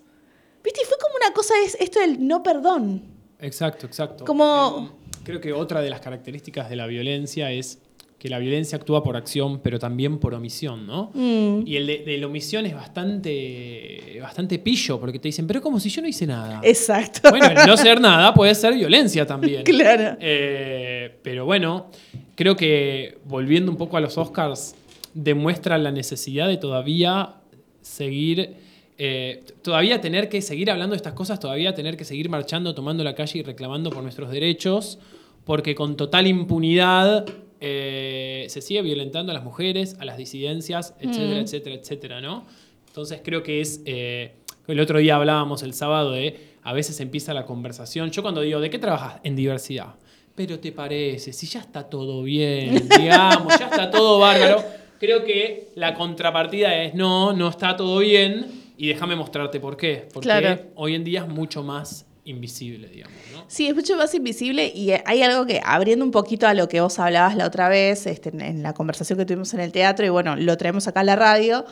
¿Viste? Y fue como una cosa, es esto del no perdón. Exacto, exacto. Como- Eh, creo que otra de las características de la violencia es que la violencia actúa por acción, pero también por omisión, ¿no? Mm. Y el de, de la omisión es bastante, bastante pillo, porque te dicen, pero como si yo no hice nada. Exacto. Bueno, el no hacer nada puede ser violencia también. [laughs] Claro. Eh, pero bueno, creo que volviendo un poco a los Oscars, demuestra la necesidad de todavía seguir, eh, todavía tener que seguir hablando de estas cosas, todavía tener que seguir marchando, tomando la calle y reclamando por nuestros derechos, porque con total impunidad eh, se sigue violentando a las mujeres, a las disidencias, etcétera, etcétera, etcétera, ¿no? Entonces creo que es, eh, el otro día hablábamos el sábado de, a veces empieza la conversación, yo cuando digo, ¿de qué trabajas? En diversidad. Pero te parece, si ya está todo bien, [laughs] digamos, ya está todo bárbaro, creo que la contrapartida es, no, no está todo bien y déjame mostrarte por qué. Porque Claro. hoy en día es mucho más invisible, digamos, ¿no? Sí, es mucho más invisible y hay algo que, abriendo un poquito a lo que vos hablabas la otra vez, este, en- en la conversación que tuvimos en el teatro, y bueno, lo traemos acá a la radio.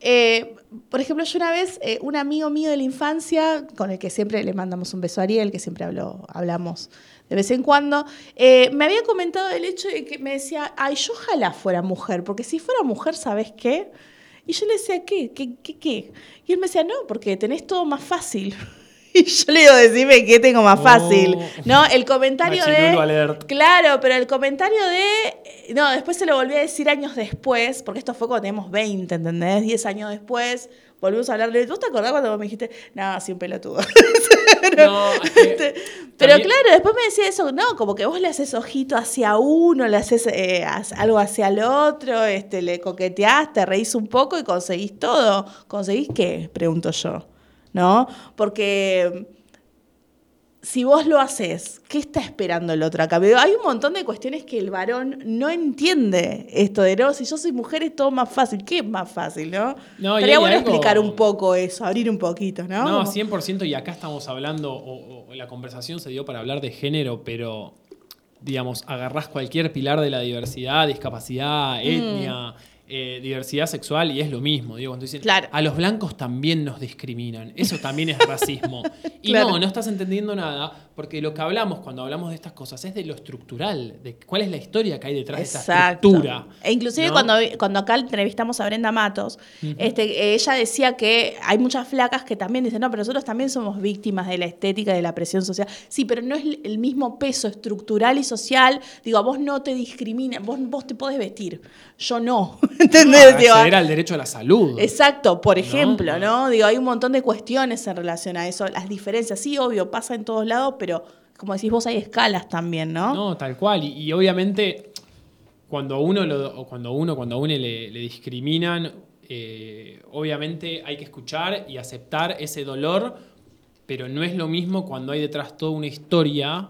eh, por ejemplo, yo una vez, eh, un amigo mío de la infancia, con el que siempre le mandamos un beso a Ariel, que siempre habló, hablamos de vez en cuando, eh, me había comentado el hecho de que me decía, ay, yo ojalá fuera mujer, porque si fuera mujer, ¿sabes qué? Y yo le decía, ¿qué? ¿Qué? ¿Qué? qué? Y él me decía, no, porque tenés todo más fácil. [laughs] Y [laughs] yo le digo, decime qué tengo más fácil. Oh. No, el comentario de... Alert. Claro, pero el comentario de... No, después se lo volví a decir años después, porque esto fue cuando teníamos 20, ¿entendés? 10 años después, volvimos a hablarle. ¿Vos te acordás cuando vos me dijiste, no, sí, un pelotudo? [laughs] No, es que Este, Pero también- claro, después me decía eso, no, como que vos le haces ojito hacia uno, le haces eh, algo hacia el otro, este, le coqueteás, te reís un poco y conseguís todo. ¿Conseguís qué? Pregunto yo. ¿No? Porque si vos lo haces, ¿qué está esperando el otro a cambio? Hay un montón de cuestiones que el varón no entiende esto de no, si yo soy mujer es todo más fácil. ¿Qué es más fácil, no? No, hay bueno algo- explicar un poco eso, abrir un poquito, ¿no? No, Como- 100% y acá estamos hablando, o, o la conversación se dio para hablar de género, pero digamos, agarrás cualquier pilar de la diversidad, Mm. discapacidad, etnia, eh, diversidad sexual y es lo mismo. Digo, cuando dicen, Claro. a los blancos también nos discriminan. Eso también es racismo. [laughs] Y Claro. no, no estás entendiendo nada, porque lo que hablamos cuando hablamos de estas cosas es de lo estructural, de cuál es la historia que hay detrás de esta Exacto. estructura. E inclusive ¿no? cuando, cuando acá entrevistamos a Brenda Matos, este, ella decía que hay muchas flacas que también dicen, no, pero nosotros también somos víctimas de la estética, de la presión social. Sí, pero no es el mismo peso estructural y social. Digo, a vos no te discriminan, vos, vos te podés vestir, yo no. [laughs] ¿Entendés? No, acceder al derecho a la salud. Exacto, por ejemplo, No, ¿no? Digo, hay un montón de cuestiones en relación a eso, las diferencias, sí, obvio, pasa en todos lados, pero como decís vos, hay escalas también, ¿no? No, tal cual. Y, obviamente, cuando a uno, lo, cuando uno, cuando a uno le, le discriminan, eh, obviamente hay que escuchar y aceptar ese dolor, pero no es lo mismo cuando hay detrás toda una historia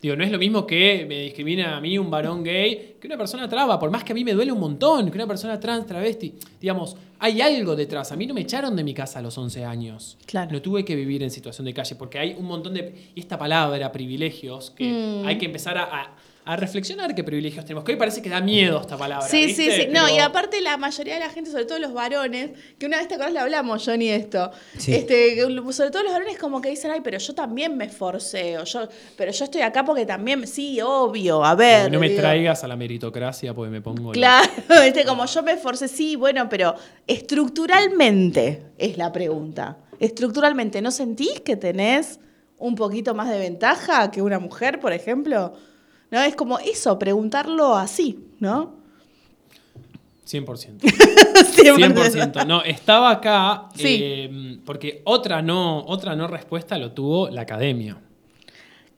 Digo, no es lo mismo que me discrimine a mí un varón gay que una persona traba, por más que a mí me duele un montón, que una persona trans, travesti. Digamos, hay algo detrás. A mí no me echaron de mi casa a los 11 años. Claro. No tuve que vivir en situación de calle, porque hay un montón de... Y esta palabra, privilegios, que Mm. hay que empezar a, a- a reflexionar qué privilegios tenemos. Que hoy parece que da miedo esta palabra. Sí, sí, ¿viste? sí. No, Pero- y aparte la mayoría de la gente, sobre todo los varones, que una vez te acordás le hablamos, Johnny, esto. Sí. Este, sobre todo los varones como que dicen, ay, pero yo también me esforcé, o yo, pero yo estoy acá porque también, sí, obvio, a ver. no me digo. traigas a la meritocracia porque me pongo... Claro, [laughs] este, como yo me esforcé, sí, bueno, pero estructuralmente es la pregunta. Estructuralmente, ¿no sentís que tenés un poquito más de ventaja que una mujer, por ejemplo? ¿No? Es como eso, preguntarlo así, ¿no? 100%. 100%. 100%. No, estaba acá Sí. eh, porque otra no, otra no respuesta lo tuvo la academia.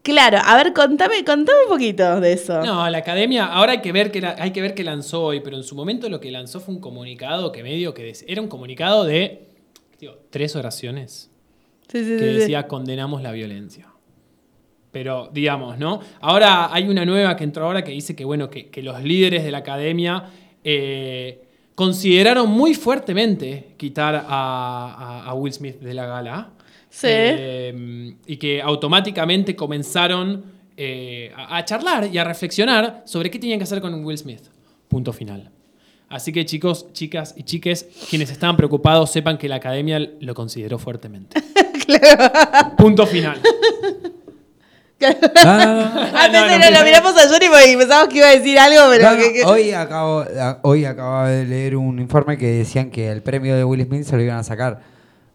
Claro, a ver, contame, contame un poquito de eso. No, la academia, ahora hay que ver que hay que ver qué lanzó hoy, pero en su momento lo que lanzó fue un comunicado que medio que des- era un comunicado de digo, tres oraciones Sí, sí, que decía condenamos la violencia. Pero, digamos, ¿no? Ahora hay una nueva que entró ahora que dice que, bueno, que, que los líderes de la academia eh, consideraron muy fuertemente quitar a, a- a Will Smith de la gala. Sí. Eh, y que automáticamente comenzaron eh, a, a charlar y a reflexionar sobre qué tenían que hacer con Will Smith. Punto final. Así que chicos, chicas y chiques, quienes estaban preocupados, sepan que la academia lo consideró fuertemente. [laughs] Punto final. [laughs] Ah, [laughs] Antes No, no, lo miramos a Johnny porque pensamos que iba a decir algo, pero no, que- que- Hoy, acabo, hoy acababa de leer un informe que decían que el premio de Will Smith se lo iban a sacar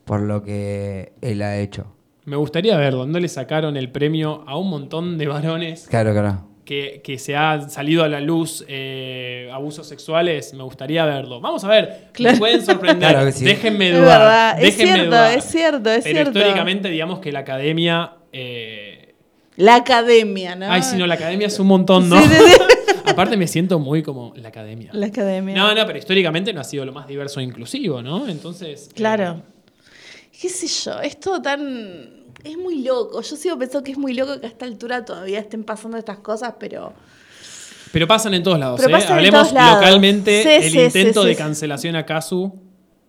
por lo que él ha hecho. Me gustaría ver dónde le sacaron el premio a un montón de varones Claro, claro. que, que se han salido a la luz eh, abusos sexuales. Me gustaría verlo. Vamos a ver. Claro. Me pueden sorprender. Claro que sí. Déjenme Es dudar. verdad, es cierto, dudar. es cierto, es Pero cierto. históricamente, digamos que la academia. eh, La academia, ¿no? Ay, si no, la academia es un montón, ¿no? Sí, sí, sí. [laughs] Aparte, me siento muy como la academia. La academia. No, no, pero históricamente no ha sido lo más diverso e inclusivo, ¿no? Entonces. eh, Claro. ¿Qué sé yo? Es todo tan. Es muy loco. Yo sigo pensando que es muy loco que a esta altura todavía estén pasando estas cosas, pero. Pero pasan en todos lados, Pero ¿eh? Hablemos todos lados. localmente Sí, el sí, intento sí, de sí. cancelación a Casu.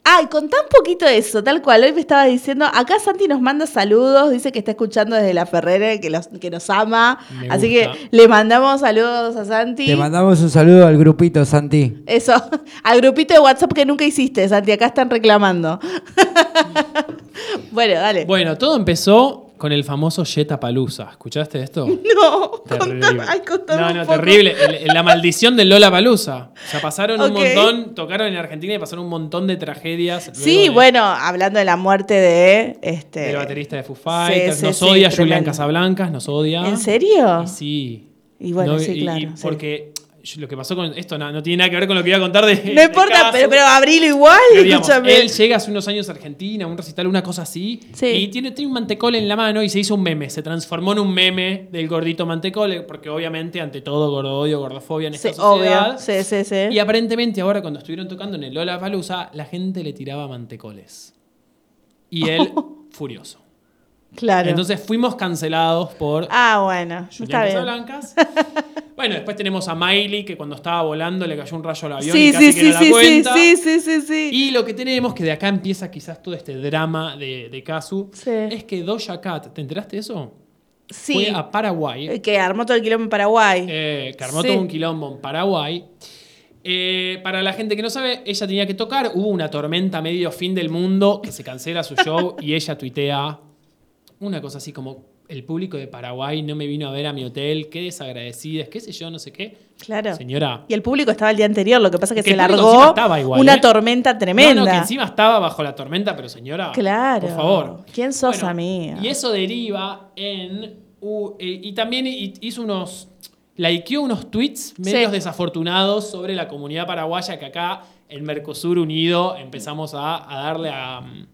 Ay, contá un poquito de eso, tal cual. Hoy me estaba diciendo, acá Santi nos manda saludos, dice que está escuchando desde la Ferrere, que, los, que nos ama. Me Así gusta. que le mandamos saludos a Santi. Te mandamos un saludo al grupito, Santi. Eso, [laughs] al grupito de WhatsApp que nunca hiciste, Santi, acá están reclamando. [laughs] bueno, dale. Bueno, todo empezó con el famoso Jetta Palusa. ¿Escuchaste esto? [laughs] no, Terrible. ay, no, un no, poco. terrible. El- la maldición del Lola Palusa. O sea, pasaron un montón, tocaron en Argentina y pasaron un montón de tragedias. Sí, de- bueno, hablando de la muerte de este. Del baterista de Foo Fighters. sí, nos sí, odia Julián tremendo. Casablancas, nos odia. ¿En serio? Y sí. Y bueno, sí, claro, y sí. porque yo- lo que pasó con esto no, no tiene nada que ver con lo que iba a contar de. No importa, pero, pero abrilo igual, Pero, digamos, escúchame. él llega hace unos años a Argentina, a un recital, una cosa así, Sí. y tiene, tiene un mantecol en la mano y se hizo un meme. Se transformó en un meme del gordito mantecol, porque obviamente, ante todo, gordodio, gordofobia en esta Sí, sociedad. obvio. Sí, sí, sí. Y aparentemente ahora cuando estuvieron tocando en el Lola Palusa, la gente le tiraba mantecoles. Y él, [laughs] furioso. Claro. Entonces fuimos cancelados por ah, bueno, Julián está bien. Casablancas. [laughs] bueno, después tenemos a Miley, que cuando estaba volando le cayó un rayo al avión Sí, y casi sí, que sí, no la cuenta. sí, sí, sí, sí. Y lo que tenemos, que de acá empieza quizás todo este drama de, de Kazu, es que Doja Cat, ¿te enteraste de eso? Sí. Fue a Paraguay, Eh, Que armó todo el quilombo en Paraguay. eh, que armó todo un quilombo en Paraguay. Eh, para la gente que no sabe, ella tenía que tocar, hubo una tormenta medio fin del mundo, que se cancela su show [laughs] y ella tuitea una cosa así como, el público de Paraguay no me vino a ver a mi hotel, qué desagradecidas, qué sé yo, no sé qué. claro. Señora, Y el público estaba el día anterior, lo que pasa es que Que se largó igual, una ¿eh? tormenta tremenda. No, no, que encima estaba bajo la tormenta, pero señora. Claro. Por favor. ¿Quién sos, amiga? Y eso deriva en. eh, y también hi- hizo unos. Likeó unos tweets medios Sí. desafortunados sobre la comunidad paraguaya que acá en Mercosur Unido empezamos a, a darle a. mm,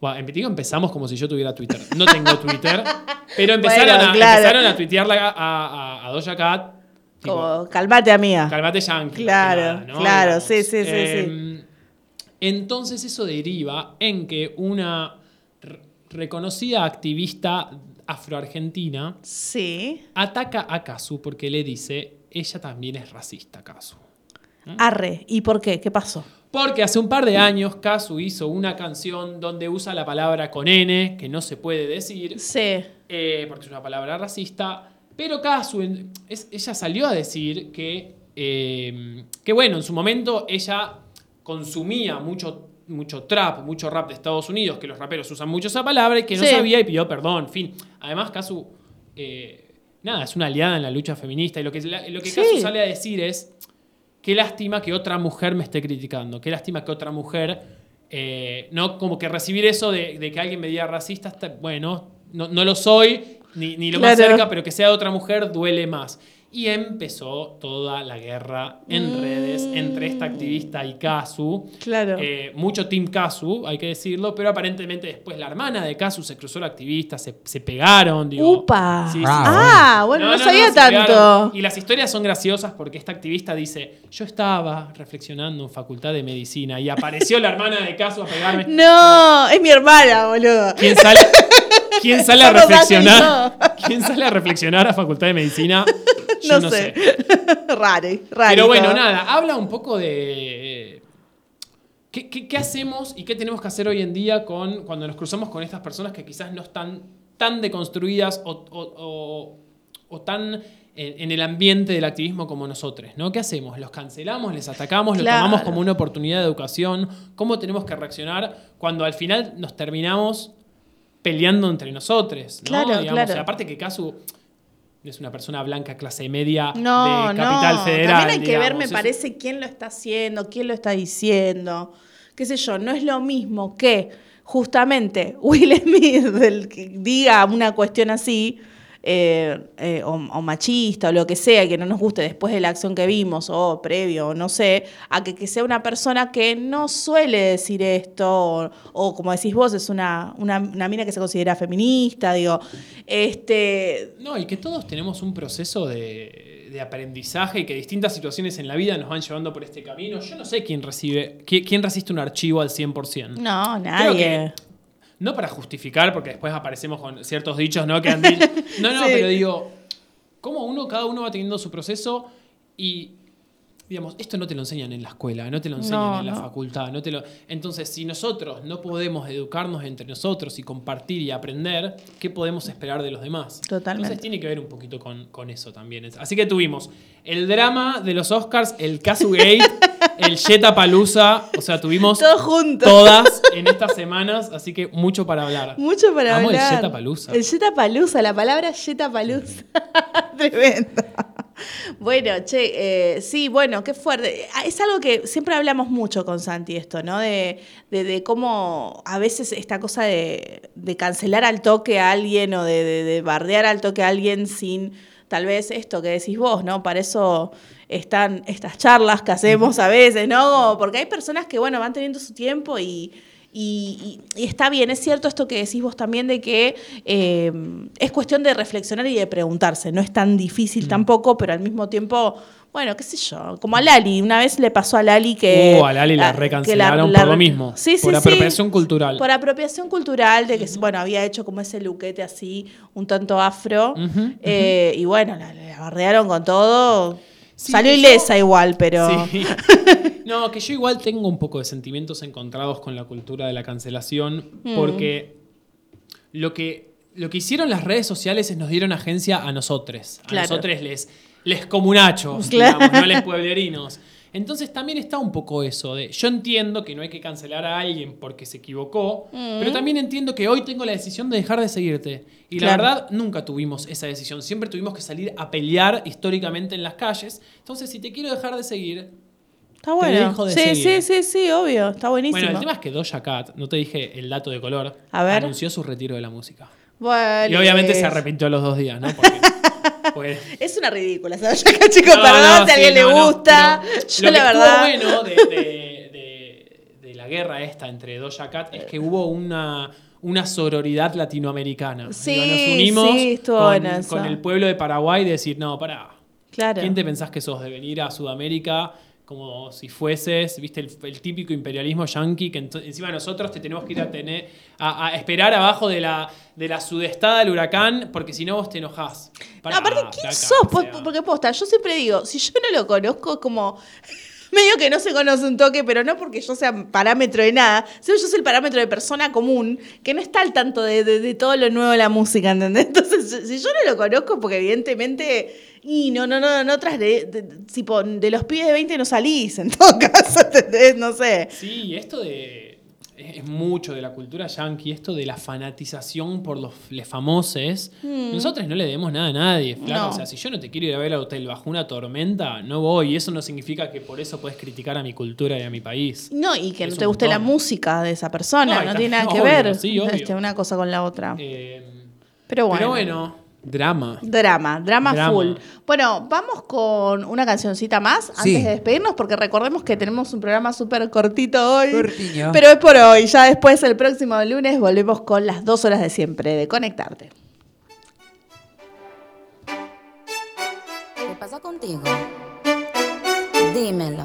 Bueno, en- digo empezamos como si yo tuviera Twitter. No tengo Twitter. [laughs] pero empezaron, Bueno, a, claro. empezaron a tuitearla a, a, a Doja Cat. tipo, Como, calmate, amiga. Calmate yankee. Claro, claro, Digamos. sí, sí, sí, Em, Entonces eso deriva en que una reconocida activista afroargentina, Sí. ataca a Kazu porque le dice, ella también es racista, Kazu. Arre. ¿Y por qué? ¿Qué pasó? Porque hace un par de años Kazu hizo una canción donde usa la palabra con N, que no se puede decir, Sí. eh, porque es una palabra racista, pero Kazu, es- ella salió a decir que, eh, que, bueno, en su momento ella consumía mucho, mucho trap, mucho rap de Estados Unidos, que los raperos usan mucho esa palabra y que no Sí. sabía y pidió perdón, en fin. Además, Kazu, eh, nada, es una aliada en la lucha feminista y lo que, lo que Sí. Kazu sale a decir es, qué lástima que otra mujer me esté criticando, qué lástima que otra mujer, eh, no como que recibir eso de, de que alguien me diga racista, está- bueno, no, no lo soy, ni, ni lo más Claro. cerca, pero que sea de otra mujer duele más. Y empezó toda la guerra en redes entre esta activista y Kazu. Claro. Eh, mucho Team Kazu, hay que decirlo, pero aparentemente después la hermana de Kazu se cruzó la activista, se, se pegaron. Digo, Upa. Sí, sí, Ah, bueno, no, no, sabía tanto. Y las historias son graciosas porque esta activista dice, yo estaba reflexionando en facultad de medicina y apareció la hermana de Casu a pegarme. [laughs] No, es mi hermana, boludo. ¿Quién sale, [laughs] quién sale a reflexionar? ¿Quién sale a reflexionar a facultad de medicina? [laughs] Yo no, sé. rare, [laughs] rare. Pero bueno, nada, habla un poco de... ¿Qué, qué, qué hacemos y qué tenemos que hacer hoy en día con, cuando nos cruzamos con estas personas que quizás no están tan deconstruidas o, o- o- o tan en, en el ambiente del activismo como nosotros? ¿no? ¿Qué hacemos? ¿Los cancelamos? ¿Les atacamos? Claro. ¿Lo tomamos como una oportunidad de educación? ¿Cómo tenemos que reaccionar cuando al final nos terminamos peleando entre nosotros? ¿no? Claro, claro. aparte que Casu es una persona blanca clase media No, de Capital no. Federal. También hay que ver, me parece, quién lo está haciendo, quién lo está diciendo. Qué sé yo, no es lo mismo que justamente Will Smith que diga una cuestión así, eh, eh, o, o machista o lo que sea, que no nos guste después de la acción que vimos o previo, o no sé, a que, que sea una persona que no suele decir esto, o, o como decís vos, es una, una, una mina que se considera feminista, digo, este, No, y que todos tenemos un proceso de, de aprendizaje y que distintas situaciones en la vida nos van llevando por este camino. Yo no sé quién recibe, qui- quién resiste un archivo al 100%. no, Creo nadie. que, no para justificar, porque después aparecemos con ciertos dichos, ¿no? Que han dicho. [laughs] No, no, Sí. pero digo, cómo uno, cada uno va teniendo su proceso y. Digamos, esto no te lo enseñan en la escuela, no te lo enseñan No, en la no. facultad. No te lo... Entonces, si nosotros no podemos educarnos entre nosotros y compartir y aprender, ¿qué podemos esperar de los demás? Totalmente. Entonces, tiene que ver un poquito con, con eso también. Así que tuvimos el drama de los Oscars, el Casu Gate, el Jetta Palusa. O sea, tuvimos Todo junto. todas en estas semanas, así que mucho para hablar. Mucho para Amo el hablar. Jetapalooza. El Jetapalooza, la palabra Jetapalooza. [laughs] Tremendo. Bueno, che, eh, sí, bueno, qué fuerte. Es algo que siempre hablamos mucho con Santi esto, ¿no? De, de, de cómo a veces esta cosa de, de cancelar al toque a alguien o de, de- de bardear al toque a alguien sin tal vez esto que decís vos, ¿no? Para eso están estas charlas que hacemos a veces, ¿no? Porque hay personas que, bueno, van teniendo su tiempo y, y, y- y está bien, es cierto esto que decís vos también de que eh, es cuestión de reflexionar y de preguntarse, no es tan difícil Mm. tampoco, pero al mismo tiempo, bueno, qué sé yo, como a Lali, una vez le pasó a Lali que... Uh, a Lali la que recancelaron por lo mismo, Sí, sí, por sí. apropiación cultural. Por apropiación cultural, de que, bueno, había hecho como ese luquete así, un tanto afro, eh, y bueno, la, la bardearon con todo. Sí, Salió yo- ilesa igual, pero... Sí. [laughs] No, que yo igual tengo un poco de sentimientos encontrados con la cultura de la cancelación, Mm. porque lo que, lo que hicieron las redes sociales es nos dieron agencia a nosotros. A nosotros les, les comunachos, Claro. digamos, no les pueblerinos. Entonces también está un poco eso de, yo entiendo que no hay que cancelar a alguien porque se equivocó, Mm. pero también entiendo que hoy tengo la decisión de dejar de seguirte. Y la verdad, nunca tuvimos esa decisión, siempre tuvimos que salir a pelear históricamente en las calles. Entonces, si te quiero dejar de seguir, Está bueno. dejo de sí, seguir. sí, sí, sí, obvio. Está buenísimo. bueno, el tema es que Doja Cat, no te dije el dato de color, A ver. anunció su retiro de la música. Bueno, Y obviamente se arrepintió a los dos días, ¿no? Porque, [laughs] pues, [laughs] Es una ridícula, ¿sabes? [laughs] Acá, chicos, No, perdón no, si a alguien le no, gusta. [laughs] Yo lo la que verdad. estuvo bueno de, de- de- de la guerra esta entre Doja Cat es que hubo una, una sororidad latinoamericana. Sí, Digo, nos unimos sí, con, con el pueblo de Paraguay de decir, no, pará, Claro. ¿quién te pensás que sos de venir a Sudamérica como si fueses, viste, el, el típico imperialismo yanqui, que encima nosotros te tenemos que ir a tener, a, a esperar abajo de la, de la sudestada del huracán, porque si no vos te enojás. No, aparte, ¿quién sos? o Po- sea. Porque posta, yo siempre digo, si yo no lo conozco, como. Medio que no se conoce un toque, pero no porque yo sea parámetro de nada, sino yo soy el parámetro de persona común, que no está al tanto de, todo lo nuevo de la música, ¿entendés? [laughs] Entonces, si yo no lo conozco, porque evidentemente. Y no, no, no, no tras de, de- tipo, de los pibes de 20 no salís, en todo [laughs] caso, ¿entendés? No sé. Sí, esto de. Es mucho de la cultura yankee, esto de la fanatización por los les famosos. Nosotros no le debemos nada a nadie, flaco. Mm. No. O sea, si yo no te quiero ir a ver al hotel bajo una tormenta, no voy. Y eso no significa que por eso puedes criticar a mi cultura y a mi país. No, y que Es no te guste la música de esa persona, No, tiene nada [laughs] que ver sí, este, una cosa con la otra. Eh, pero bueno. Pero bueno, drama. Drama, drama, Drama. full. Bueno, vamos con una cancioncita más Sí. antes de despedirnos, porque recordemos que tenemos un programa súper cortito hoy. Cortiño. Pero es por hoy. Ya después, el próximo lunes, volvemos con las dos horas de siempre de Conectarte. ¿Qué pasa contigo? Dímelo.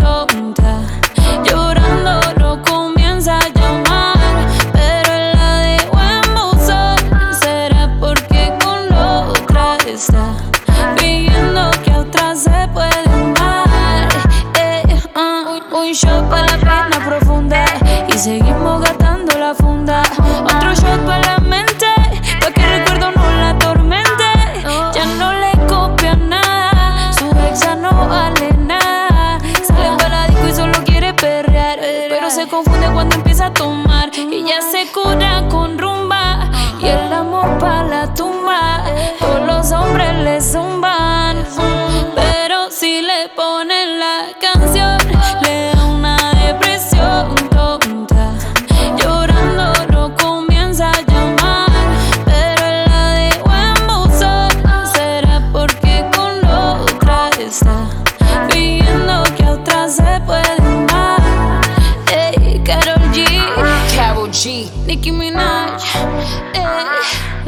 ya se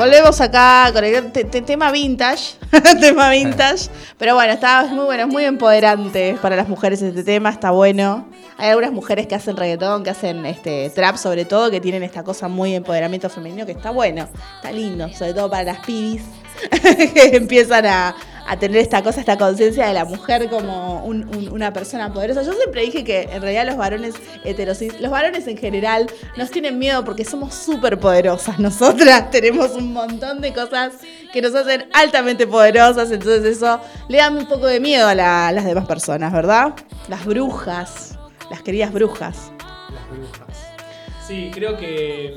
Volvemos acá con el te- te- tema vintage. [laughs] tema vintage. Pero bueno, está muy bueno, es muy empoderante para las mujeres este tema, está bueno. Hay algunas mujeres que hacen reggaetón, que hacen este trap sobre todo, que tienen esta cosa muy de empoderamiento femenino, que está bueno, está lindo, sobre todo para las pibis [laughs] empiezan a, a tener esta cosa, esta conciencia de la mujer como un- un- una persona poderosa. Yo siempre dije que en realidad los varones heterosis, los varones en general nos tienen miedo porque somos súper poderosas. Nosotras [laughs] tenemos un montón de cosas que nos hacen altamente poderosas, entonces eso le da un poco de miedo a, a las demás personas, ¿verdad? Las brujas, las queridas brujas. Las brujas. Sí, creo que.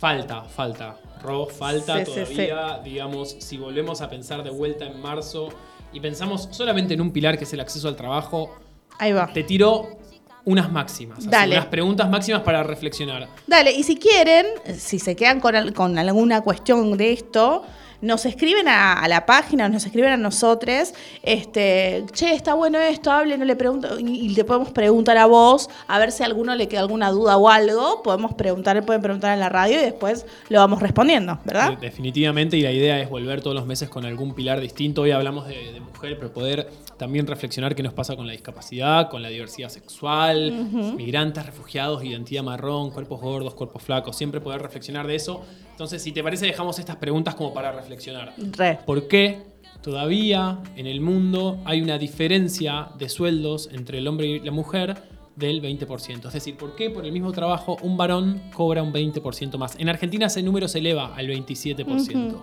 Falta, falta. Ro, falta Sí, sí, todavía, digamos, si volvemos a pensar de vuelta en marzo y pensamos solamente en un pilar que es el acceso al trabajo, Ahí va. te tiro unas máximas, Dale. unas preguntas máximas para reflexionar. Dale, y si quieren, si se quedan con, con alguna cuestión de esto, nos escriben a, a la página, nos escriben a nosotros, este, che, está bueno esto, hable, no le pregunto, y, y le podemos preguntar a vos, a ver si a alguno le queda alguna duda o algo, podemos preguntar, pueden preguntar en la radio y después lo vamos respondiendo, ¿verdad? De- Definitivamente, y la idea es volver todos los meses con algún pilar distinto. Hoy hablamos de, de mujer, pero poder también reflexionar qué nos pasa con la discapacidad, con la diversidad sexual, migrantes, refugiados, identidad marrón, cuerpos gordos, cuerpos flacos. Siempre poder reflexionar de eso. Entonces, si te parece, dejamos estas preguntas como para reflexionar. Re. ¿Por qué todavía en el mundo hay una diferencia de sueldos entre el hombre y la mujer del 20%? Es decir, ¿por qué por el mismo trabajo un varón cobra un 20% más? En Argentina ese número se eleva al 27%.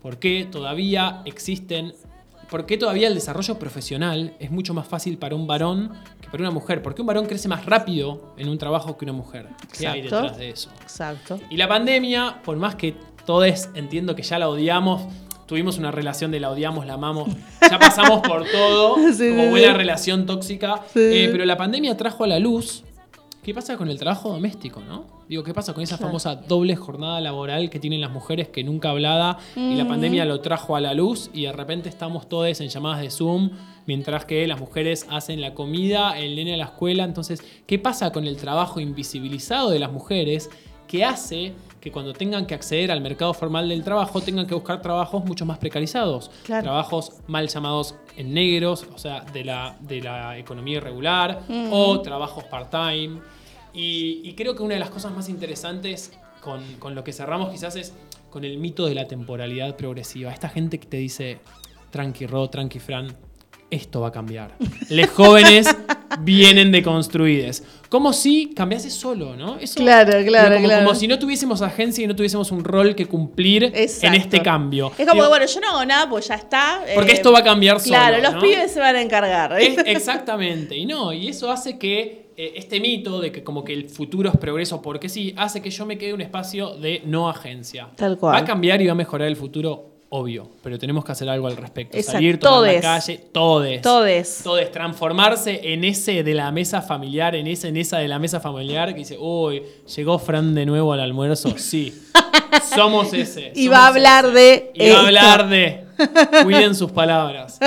¿Por qué todavía existen... ¿Por qué todavía el desarrollo profesional es mucho más fácil para un varón para una mujer? ¿Por qué un varón crece más rápido en un trabajo que una mujer? ¿Qué hay Exacto. detrás de eso? Exacto. Y la pandemia, por más que todos entiendo que ya la odiamos, tuvimos una relación de la odiamos, la amamos, [laughs] ya pasamos por todo, Sí, como buena sí. relación tóxica, Sí. eh, pero la pandemia trajo a la luz qué pasa con el trabajo doméstico, ¿no? Digo, ¿qué pasa con esa Claro. famosa doble jornada laboral que tienen las mujeres que nunca hablada y la pandemia lo trajo a la luz y de repente estamos todos en llamadas de Zoom mientras que las mujeres hacen la comida, el nene a la escuela, entonces, ¿qué pasa con el trabajo invisibilizado de las mujeres que hace que cuando tengan que acceder al mercado formal del trabajo tengan que buscar trabajos mucho más precarizados. Claro. Trabajos mal llamados en negros, o sea, de la, de la economía irregular, o trabajos part-time. Y, y creo que una de las cosas más interesantes con, con lo que cerramos quizás es con el mito de la temporalidad progresiva. Esta gente que te dice, tranqui Ro, tranqui Fran, esto va a cambiar. Les jóvenes vienen deconstruides. Como si cambiase solo, ¿no? Eso, Claro, claro, como, claro. como si no tuviésemos agencia y no tuviésemos un rol que cumplir Exacto. en este cambio. Es como, Digo, bueno, yo no hago nada, pues ya está. Porque eh, esto va a cambiar solo. Claro, los ¿no? pibes se van a encargar. Es- exactamente. Y no, y eso hace que eh, este mito de que como que el futuro es progreso porque sí, hace que yo me quede un espacio de no agencia. Tal cual. Va a cambiar y va a mejorar el futuro, obvio, pero tenemos que hacer algo al respecto. Exacto. Salir, tomar la Todes. calle, todes. Todes. Todes, transformarse en ese de la mesa familiar, en ese, en esa de la mesa familiar que dice, uy, llegó Fran de nuevo al almuerzo. Sí, [laughs] somos ese. Y somos va a hablar ese. de Y va a hablar de. [laughs] Cuiden sus palabras.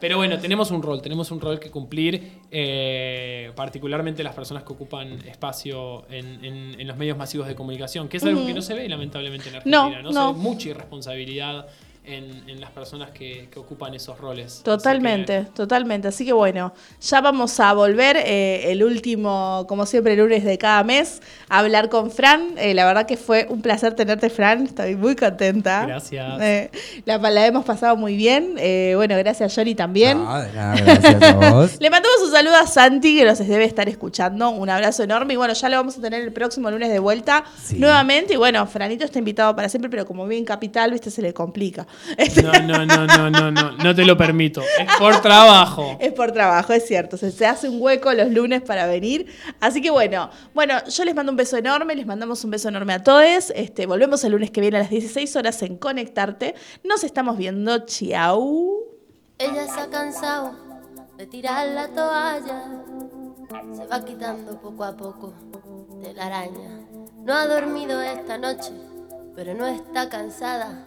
Pero bueno, tenemos un rol, tenemos un rol que cumplir, eh, particularmente las personas que ocupan espacio en, en- en los medios masivos de comunicación, que es algo que no se ve lamentablemente en No, Argentina. no. Se ve mucha irresponsabilidad en, en las personas que, que ocupan esos roles. Así Totalmente, totalmente. Así que bueno, ya vamos a volver eh, el último, como siempre, lunes de cada mes a hablar con Fran. Eh, la verdad que fue un placer tenerte, Fran. Estoy muy contenta. Gracias. Eh, la, la hemos pasado muy bien. Eh, bueno, gracias, Johnny, también. No, gracias a vos. [laughs] Le mandamos un saludo a Santi, que nos debe estar escuchando. Un abrazo enorme. Y bueno, ya lo vamos a tener el próximo lunes de vuelta Sí. nuevamente. Y bueno, Franito está invitado para siempre, pero como vive en Capital, viste, se le complica. Este, No, no, no, no, no, no, no te lo permito. Es por trabajo. [laughs] Es por trabajo, es cierto. Se, se hace un hueco los lunes para venir. Así que bueno, bueno, yo les mando un beso enorme, les mandamos un beso enorme a todos. Este, volvemos el lunes que viene a las 16 horas en Conectarte. Nos estamos viendo. Chiau. Ella se ha cansado de tirar la toalla. Se va quitando poco a poco de la araña. No ha dormido esta noche, pero no está cansada.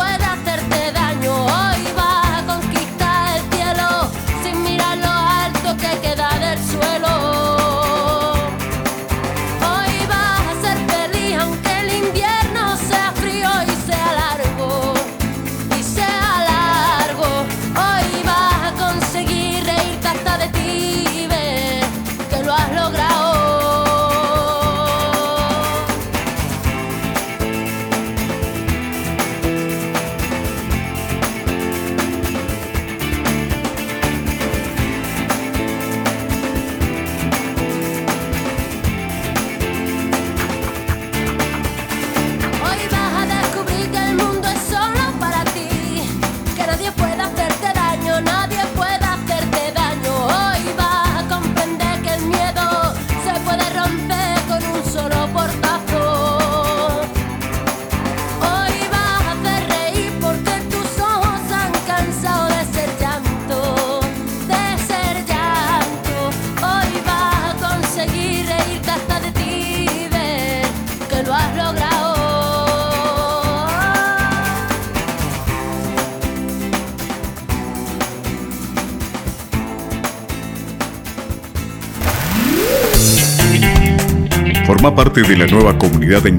Forma parte de la nueva comunidad en